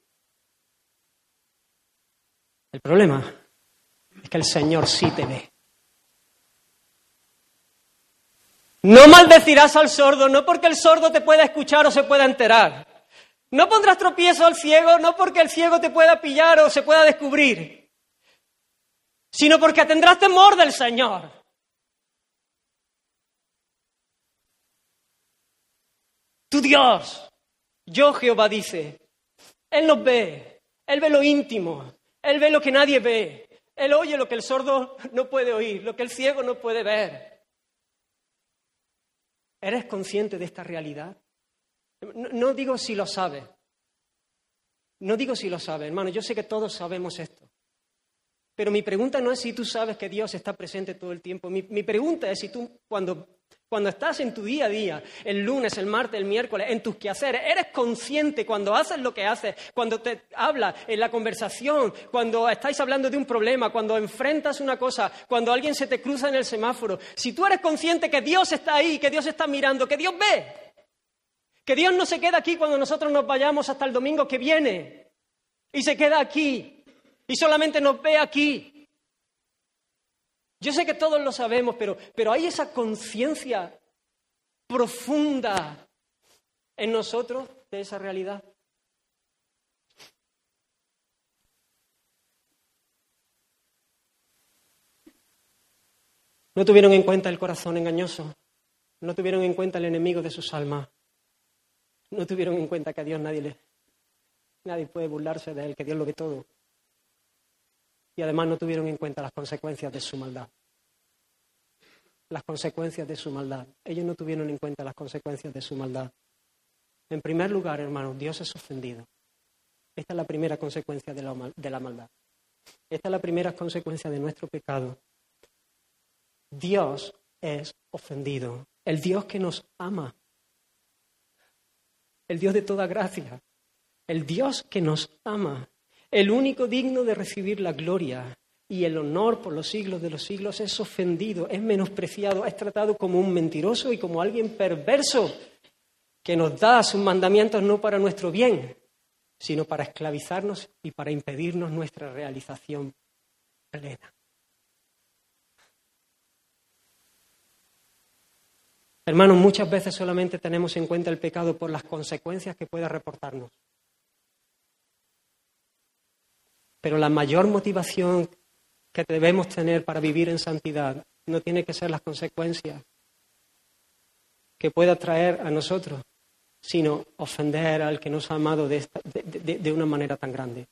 El problema es que el Señor sí te ve. No maldecirás al sordo, no porque el sordo te pueda escuchar o se pueda enterar. No pondrás tropiezo al ciego, no porque el ciego te pueda pillar o se pueda descubrir, sino porque tendrás temor del Señor. Tu Dios, yo Jehová dice, Él nos ve, Él ve lo íntimo, Él ve lo que nadie ve, Él oye lo que el sordo no puede oír, lo que el ciego no puede ver. ¿Eres consciente de esta realidad? No, digo si lo sabes. No digo si lo sabes, hermano. Yo sé que todos sabemos esto. Pero mi pregunta no es si tú sabes que Dios está presente todo el tiempo. Mi, mi pregunta es si tú, cuando cuando estás en tu día a día, el lunes, el martes, el miércoles, en tus quehaceres, eres consciente cuando haces lo que haces, cuando te hablas en la conversación, cuando estáis hablando de un problema, cuando enfrentas una cosa, cuando alguien se te cruza en el semáforo. Si tú eres consciente que Dios está ahí, que Dios está mirando, que Dios ve, que Dios no se queda aquí cuando nosotros nos vayamos hasta el domingo que viene y se queda aquí y solamente nos ve aquí. Yo sé que todos lo sabemos, pero, pero hay esa conciencia profunda en nosotros de esa realidad. No tuvieron en cuenta el corazón engañoso, no tuvieron en cuenta el enemigo de sus almas, no tuvieron en cuenta que a Dios nadie le, nadie puede burlarse de él, que Dios lo ve todo y además no tuvieron en cuenta las consecuencias de su maldad. Las consecuencias de su maldad. Ellos no tuvieron en cuenta las consecuencias de su maldad. En primer lugar, hermanos, Dios es ofendido. Esta es la primera consecuencia de la, de la maldad. Esta es la primera consecuencia de nuestro pecado. Dios es ofendido. El Dios que nos ama. El Dios de toda gracia. El Dios que nos ama el único digno de recibir la gloria y el honor por los siglos de los siglos es ofendido, es menospreciado, es tratado como un mentiroso y como alguien perverso que nos da sus mandamientos no para nuestro bien, sino para esclavizarnos y para impedirnos nuestra realización plena. Hermanos, muchas veces solamente tenemos en cuenta el pecado por las consecuencias que pueda reportarnos. Pero la mayor motivación que debemos tener para vivir en santidad no tiene que ser las consecuencias que pueda traer a nosotros, sino ofender al que nos ha amado de, de, una manera tan grande.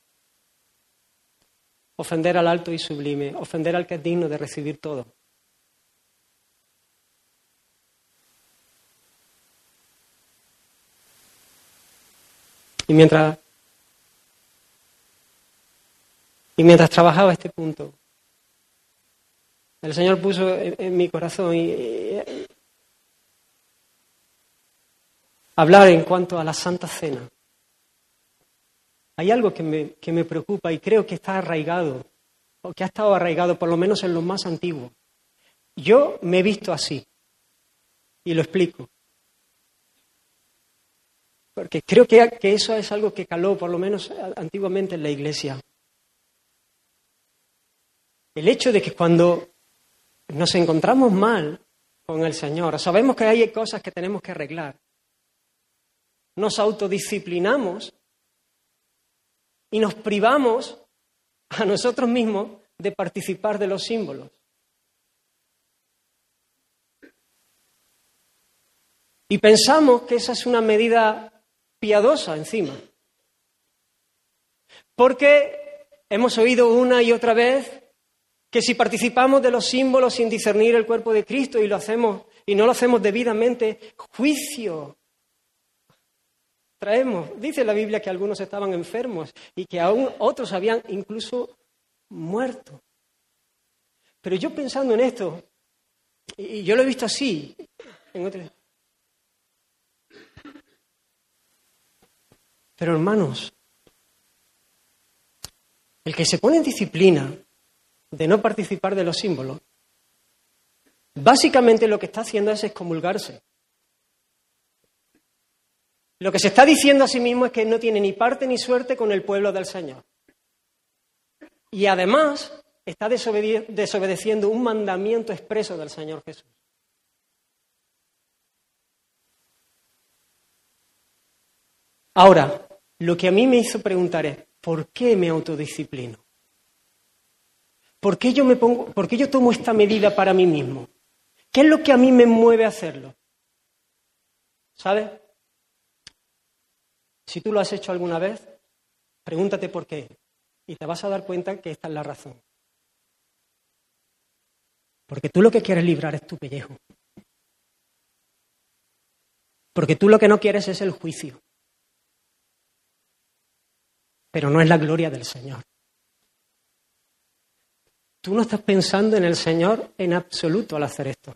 Ofender al alto y sublime, ofender al que es digno de recibir todo. Y mientras Y mientras trabajaba este punto, el Señor puso en, mi corazón y, hablar en cuanto a la Santa Cena. Hay algo que me, que me preocupa y creo que está arraigado, o que ha estado arraigado por lo menos en los más antiguos. Yo me he visto así, y lo explico. Porque creo que, que eso es algo que caló, por lo menos antiguamente en la iglesia. El hecho de que cuando nos encontramos mal con el Señor, sabemos que hay cosas que tenemos que arreglar, nos autodisciplinamos y nos privamos a nosotros mismos de participar de los símbolos. Y pensamos que esa es una medida piadosa encima. Porque hemos oído una y otra vez que si participamos de los símbolos sin discernir el cuerpo de Cristo y lo hacemos y no lo hacemos debidamente, juicio traemos. Dice la Biblia que algunos estaban enfermos y que aún otros habían incluso muerto. Pero yo pensando en esto, y yo lo he visto así, Pero hermanos, el que se pone en disciplina de no participar de los símbolos, básicamente lo que está haciendo es excomulgarse. Lo que se está diciendo a sí mismo es que no tiene ni parte ni suerte con el pueblo del Señor. Y además está desobedeciendo un mandamiento expreso del Señor Jesús. Ahora, lo que a mí me hizo preguntar es, ¿por qué me autodisciplino? ¿Por qué yo, me pongo, ¿Por qué yo tomo esta medida para mí mismo? ¿Qué es lo que a mí me mueve a hacerlo? ¿Sabes? Si tú lo has hecho alguna vez, pregúntate por qué y te vas a dar cuenta que esta es la razón. Porque tú lo que quieres librar es tu pellejo. Porque tú lo que no quieres es el juicio. Pero no es la gloria del Señor. Tú no estás pensando en el Señor en absoluto al hacer esto.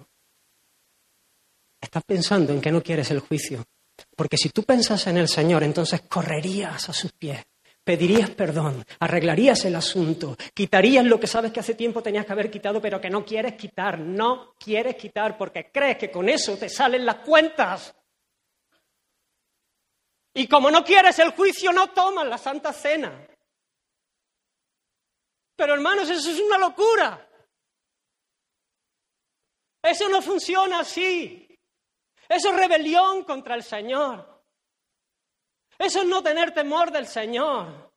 Estás pensando en que no quieres el juicio. Porque si tú pensas en el Señor, entonces correrías a sus pies, pedirías perdón, arreglarías el asunto, quitarías lo que sabes que hace tiempo tenías que haber quitado, pero que no quieres quitar, no quieres quitar porque crees que con eso te salen las cuentas. Y como no quieres el juicio, no tomas la Santa Cena. Pero hermanos, eso es una locura. Eso no funciona así. Eso es rebelión contra el Señor. Eso es no tener temor del Señor.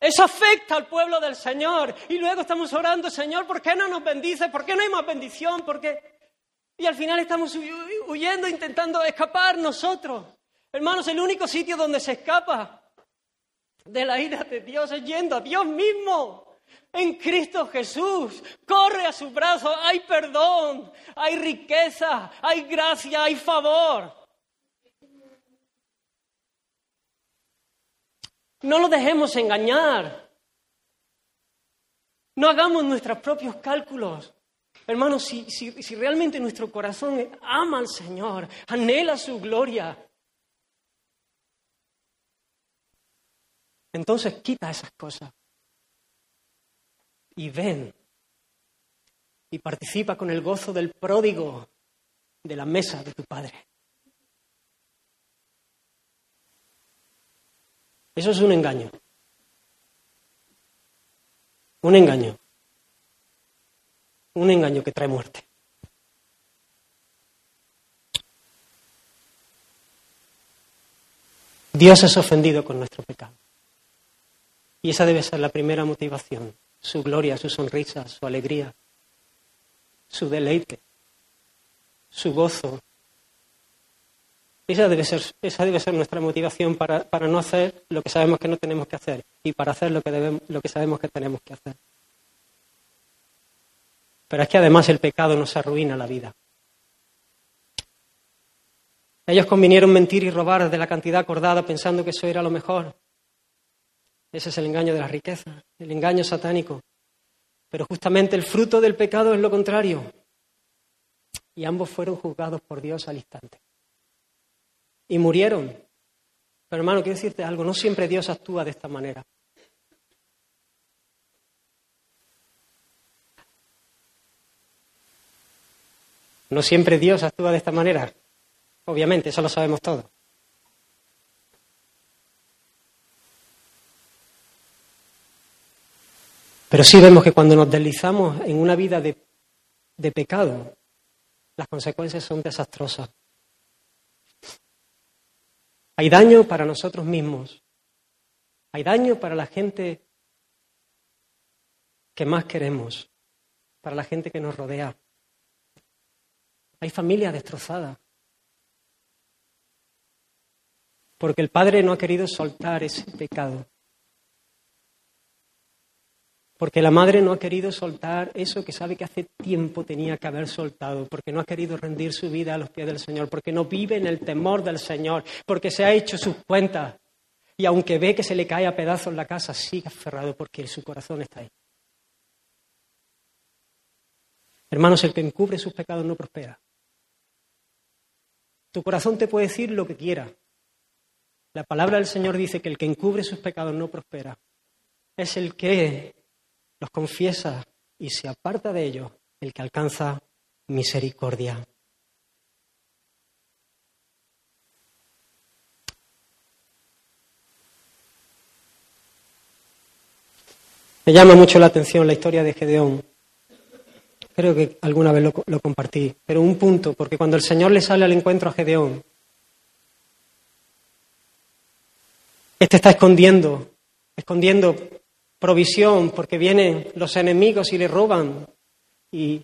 Eso afecta al pueblo del Señor. Y luego estamos orando, Señor, ¿por qué no nos bendice? ¿Por qué no hay más bendición? ¿Por qué? Y al final estamos huyendo, intentando escapar nosotros. Hermanos, el único sitio donde se escapa de la ira de Dios es yendo a Dios mismo en Cristo Jesús. Corre a su brazo, hay perdón, hay riqueza, hay gracia, hay favor. No lo dejemos engañar. No hagamos nuestros propios cálculos. Hermanos, si, si, realmente nuestro corazón ama al Señor, anhela su gloria, entonces quita esas cosas y ven y participa con el gozo del pródigo de la mesa de tu Padre. Eso es un engaño. Un engaño. Un engaño que trae muerte. Dios es ofendido con nuestro pecado. Y esa debe ser la primera motivación su gloria, su sonrisa, su alegría, su deleite, su gozo. Esa debe ser, nuestra motivación para, no hacer lo que sabemos que no tenemos que hacer y para hacer lo que, lo que sabemos que tenemos que hacer. Pero es que además el pecado nos arruina la vida. Ellos convinieron mentir y robar de la cantidad acordada pensando que eso era lo mejor. Ese es el engaño de la riqueza, el engaño satánico. Pero justamente el fruto del pecado es lo contrario. Y ambos fueron juzgados por Dios al instante. Y murieron. Pero hermano, quiero decirte algo, no siempre Dios actúa de esta manera. No siempre Dios actúa de esta manera. Obviamente, eso lo sabemos todos. Pero sí vemos que cuando nos deslizamos en una vida de, de pecado, las consecuencias son desastrosas. Hay daño para nosotros mismos. Hay daño para la gente que más queremos, para la gente que nos rodea. Hay familia destrozada. Porque el Padre no ha querido soltar ese pecado. Porque la madre no ha querido soltar eso que sabe que hace tiempo tenía que haber soltado, porque no ha querido rendir su vida a los pies del Señor, porque no vive en el temor del Señor, porque se ha hecho sus cuentas. Y aunque ve que se le cae a pedazos la casa, sigue aferrado porque su corazón está ahí. Hermanos, el que encubre sus pecados no prospera. Tu corazón te puede decir lo que quiera. La palabra del Señor dice que el que encubre sus pecados no prospera. Es el que los confiesa y se aparta de ellos el que alcanza misericordia. Me llama mucho la atención la historia de Gedeón. Creo que alguna vez lo, compartí, pero un punto, porque cuando el Señor le sale al encuentro a Gedeón, este está escondiendo, escondiendo provisión, porque vienen los enemigos y le roban y,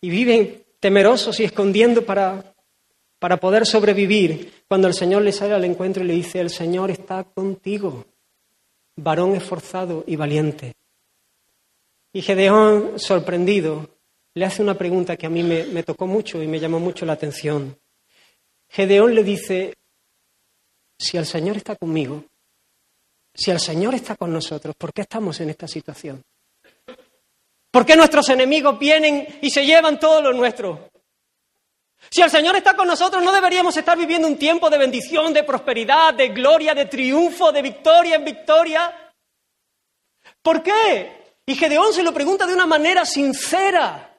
y viven temerosos y escondiendo para, para poder sobrevivir. Cuando el Señor le sale al encuentro y le dice, el Señor está contigo, varón esforzado y valiente. Y Gedeón, sorprendido, le hace una pregunta que a mí me, me tocó mucho y me llamó mucho la atención. Gedeón le dice, si el Señor está conmigo, si el Señor está con nosotros, ¿por qué estamos en esta situación? ¿Por qué nuestros enemigos vienen y se llevan todo lo nuestro? Si el Señor está con nosotros, no deberíamos estar viviendo un tiempo de bendición, de prosperidad, de gloria, de triunfo, de victoria en victoria. ¿Por qué? Y Gedeón se lo pregunta de una manera sincera.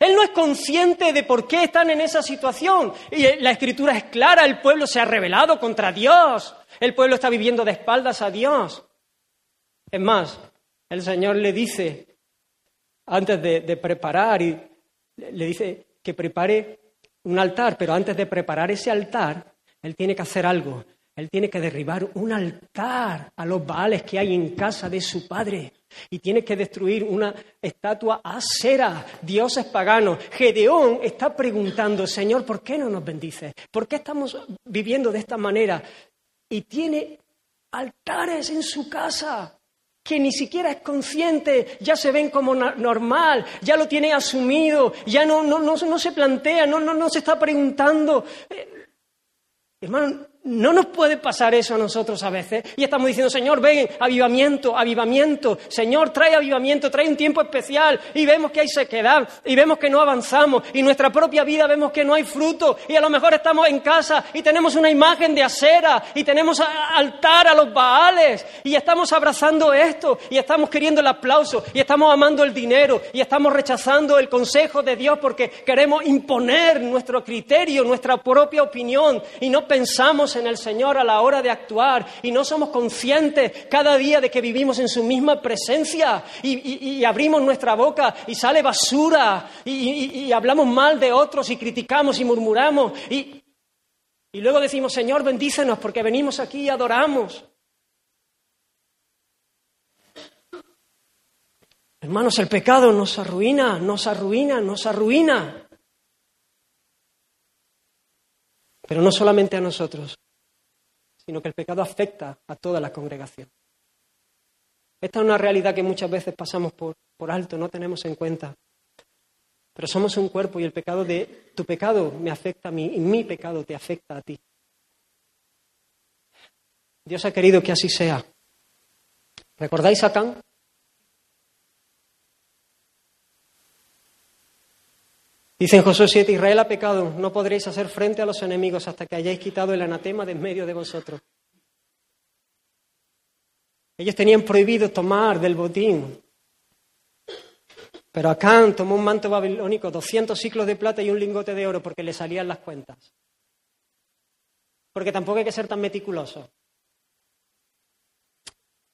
Él no es consciente de por qué están en esa situación. Y la escritura es clara, el pueblo se ha rebelado contra Dios. El pueblo está viviendo de espaldas a Dios. Es más, el Señor le dice, antes de, de preparar, y le dice que prepare un altar, pero antes de preparar ese altar, Él tiene que hacer algo. Él tiene que derribar un altar a los baales que hay en casa de su padre. Y tiene que destruir una estatua acera, dioses paganos. Gedeón está preguntando, Señor, ¿por qué no nos bendices? ¿Por qué estamos viviendo de esta manera? Y tiene altares en su casa que ni siquiera es consciente, ya se ven como normal, ya lo tiene asumido, ya no, no, no, no se plantea, no, no, no se está preguntando. Eh, hermano, no nos puede pasar eso a nosotros a veces. Y estamos diciendo, Señor, ven, avivamiento, avivamiento. Señor, trae avivamiento, trae un tiempo especial. Y vemos que hay sequedad, y vemos que no avanzamos. Y nuestra propia vida vemos que no hay fruto. Y a lo mejor estamos en casa y tenemos una imagen de acera. Y tenemos altar a los baales. Y estamos abrazando esto. Y estamos queriendo el aplauso. Y estamos amando el dinero. Y estamos rechazando el consejo de Dios porque queremos imponer nuestro criterio, nuestra propia opinión. Y no pensamos en el Señor a la hora de actuar y no somos conscientes cada día de que vivimos en su misma presencia y, abrimos nuestra boca y sale basura y, hablamos mal de otros y criticamos y murmuramos y, y luego decimos, Señor, bendícenos porque venimos aquí y adoramos. Hermanos, el pecado nos arruina, nos arruina, nos arruina. Pero no solamente a nosotros, sino que el pecado afecta a toda la congregación. Esta es una realidad que muchas veces pasamos por, alto, no tenemos en cuenta. Pero somos un cuerpo y el pecado de tu pecado me afecta a mí y mi pecado te afecta a ti. Dios ha querido que así sea. ¿Recordáis a Can? Dice en Josué 7, Israel ha pecado, no podréis hacer frente a los enemigos hasta que hayáis quitado el anatema de en medio de vosotros. Ellos tenían prohibido tomar del botín. Pero Acán tomó un manto babilónico, 200 ciclos de plata y un lingote de oro porque le salían las cuentas. Porque tampoco hay que ser tan meticuloso.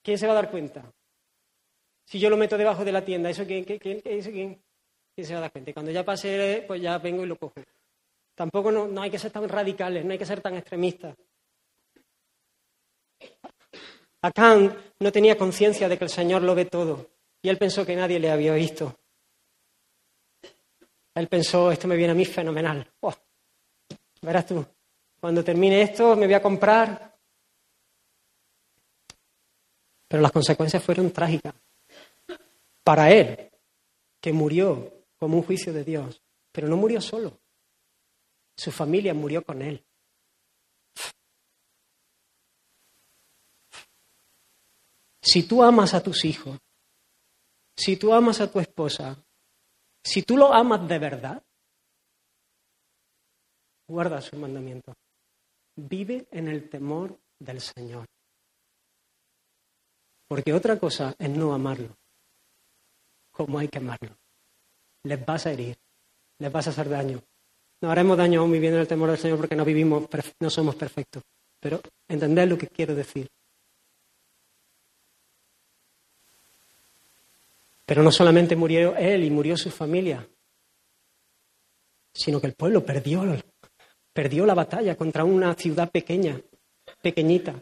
¿Quién se va a dar cuenta? Si yo lo meto debajo de la tienda, ¿eso quién? quién, quién? Y se va a dar cuenta. Y cuando ya pase, pues ya vengo y lo cojo. Tampoco no, hay que ser tan radicales, no hay que ser tan extremistas. Acán no tenía conciencia de que el Señor lo ve todo y él pensó que nadie le había visto. Él pensó, esto me viene a mí fenomenal. Verás tú, cuando termine esto me voy a comprar. Pero las consecuencias fueron trágicas. Para él, que murió como un juicio de Dios. Pero no murió solo. Su familia murió con él. Si tú amas a tus hijos, si tú amas a tu esposa, si tú lo amas de verdad, guarda su mandamiento. Vive en el temor del Señor. Porque otra cosa es no amarlo, como hay que amarlo les vas a herir, les vas a hacer daño. No haremos daño aún viviendo en el temor del Señor porque no vivimos, no somos perfectos. Pero entender lo que quiero decir. Pero no solamente murió él y murió su familia, sino que el pueblo perdió, perdió la batalla contra una ciudad pequeña, pequeñita.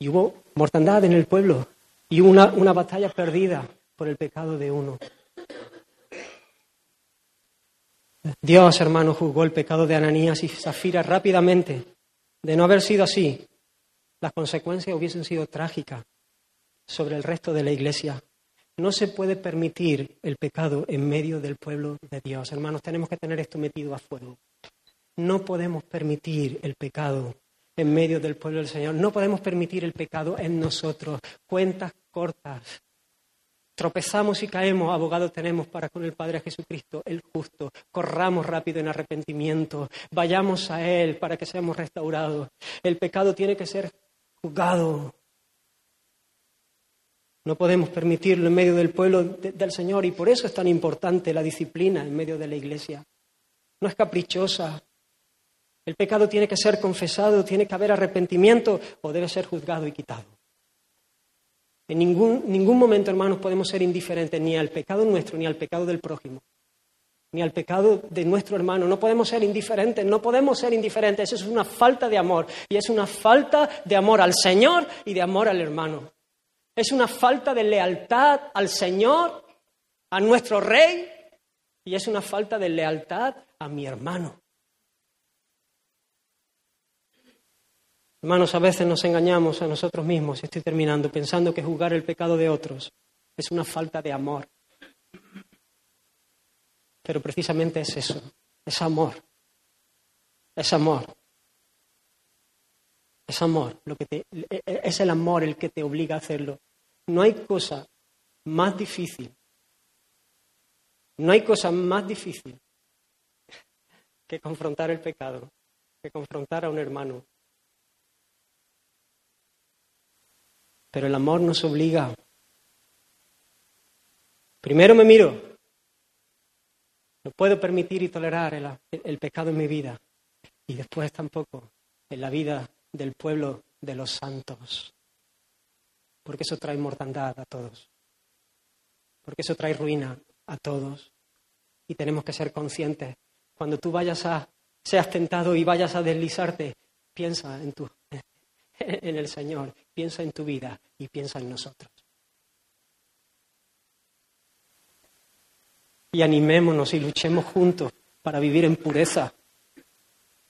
Y hubo mortandad en el pueblo y hubo una, una batalla perdida por el pecado de uno. Dios, hermano, juzgó el pecado de Ananías y Zafira rápidamente. De no haber sido así, las consecuencias hubiesen sido trágicas sobre el resto de la iglesia. No se puede permitir el pecado en medio del pueblo de Dios. Hermanos, tenemos que tener esto metido a fuego. No podemos permitir el pecado en medio del pueblo del Señor. No podemos permitir el pecado en nosotros. Cuentas cortas. Tropezamos y caemos, abogado tenemos para con el Padre Jesucristo, el justo. Corramos rápido en arrepentimiento, vayamos a Él para que seamos restaurados. El pecado tiene que ser juzgado. No podemos permitirlo en medio del pueblo del Señor y por eso es tan importante la disciplina en medio de la iglesia. No es caprichosa. El pecado tiene que ser confesado, tiene que haber arrepentimiento o debe ser juzgado y quitado. En ningún, ningún momento, hermanos, podemos ser indiferentes ni al pecado nuestro ni al pecado del prójimo, ni al pecado de nuestro hermano. No podemos ser indiferentes, no podemos ser indiferentes. Eso es una falta de amor y es una falta de amor al Señor y de amor al hermano. Es una falta de lealtad al Señor, a nuestro Rey, y es una falta de lealtad a mi hermano. Hermanos, a veces nos engañamos a nosotros mismos, y estoy terminando, pensando que juzgar el pecado de otros es una falta de amor. Pero precisamente es eso, es amor. Es amor. Es amor, lo que te, es el amor el que te obliga a hacerlo. No hay cosa más difícil, no hay cosa más difícil que confrontar el pecado, que confrontar a un hermano. Pero el amor nos obliga. Primero me miro. No puedo permitir y tolerar el, el pecado en mi vida. Y después tampoco en la vida del pueblo de los santos. Porque eso trae mortandad a todos. Porque eso trae ruina a todos. Y tenemos que ser conscientes. Cuando tú vayas a, seas tentado y vayas a deslizarte, piensa en, tu, en el Señor, piensa en tu vida y piensa en nosotros. Y animémonos y luchemos juntos para vivir en pureza,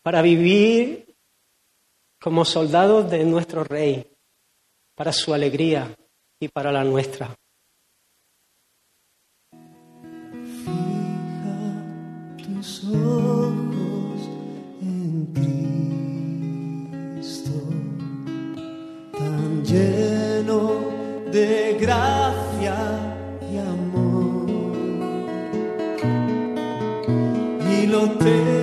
para vivir como soldados de nuestro Rey, para su alegría y para la nuestra. De gracia y amor. Y lo terrenal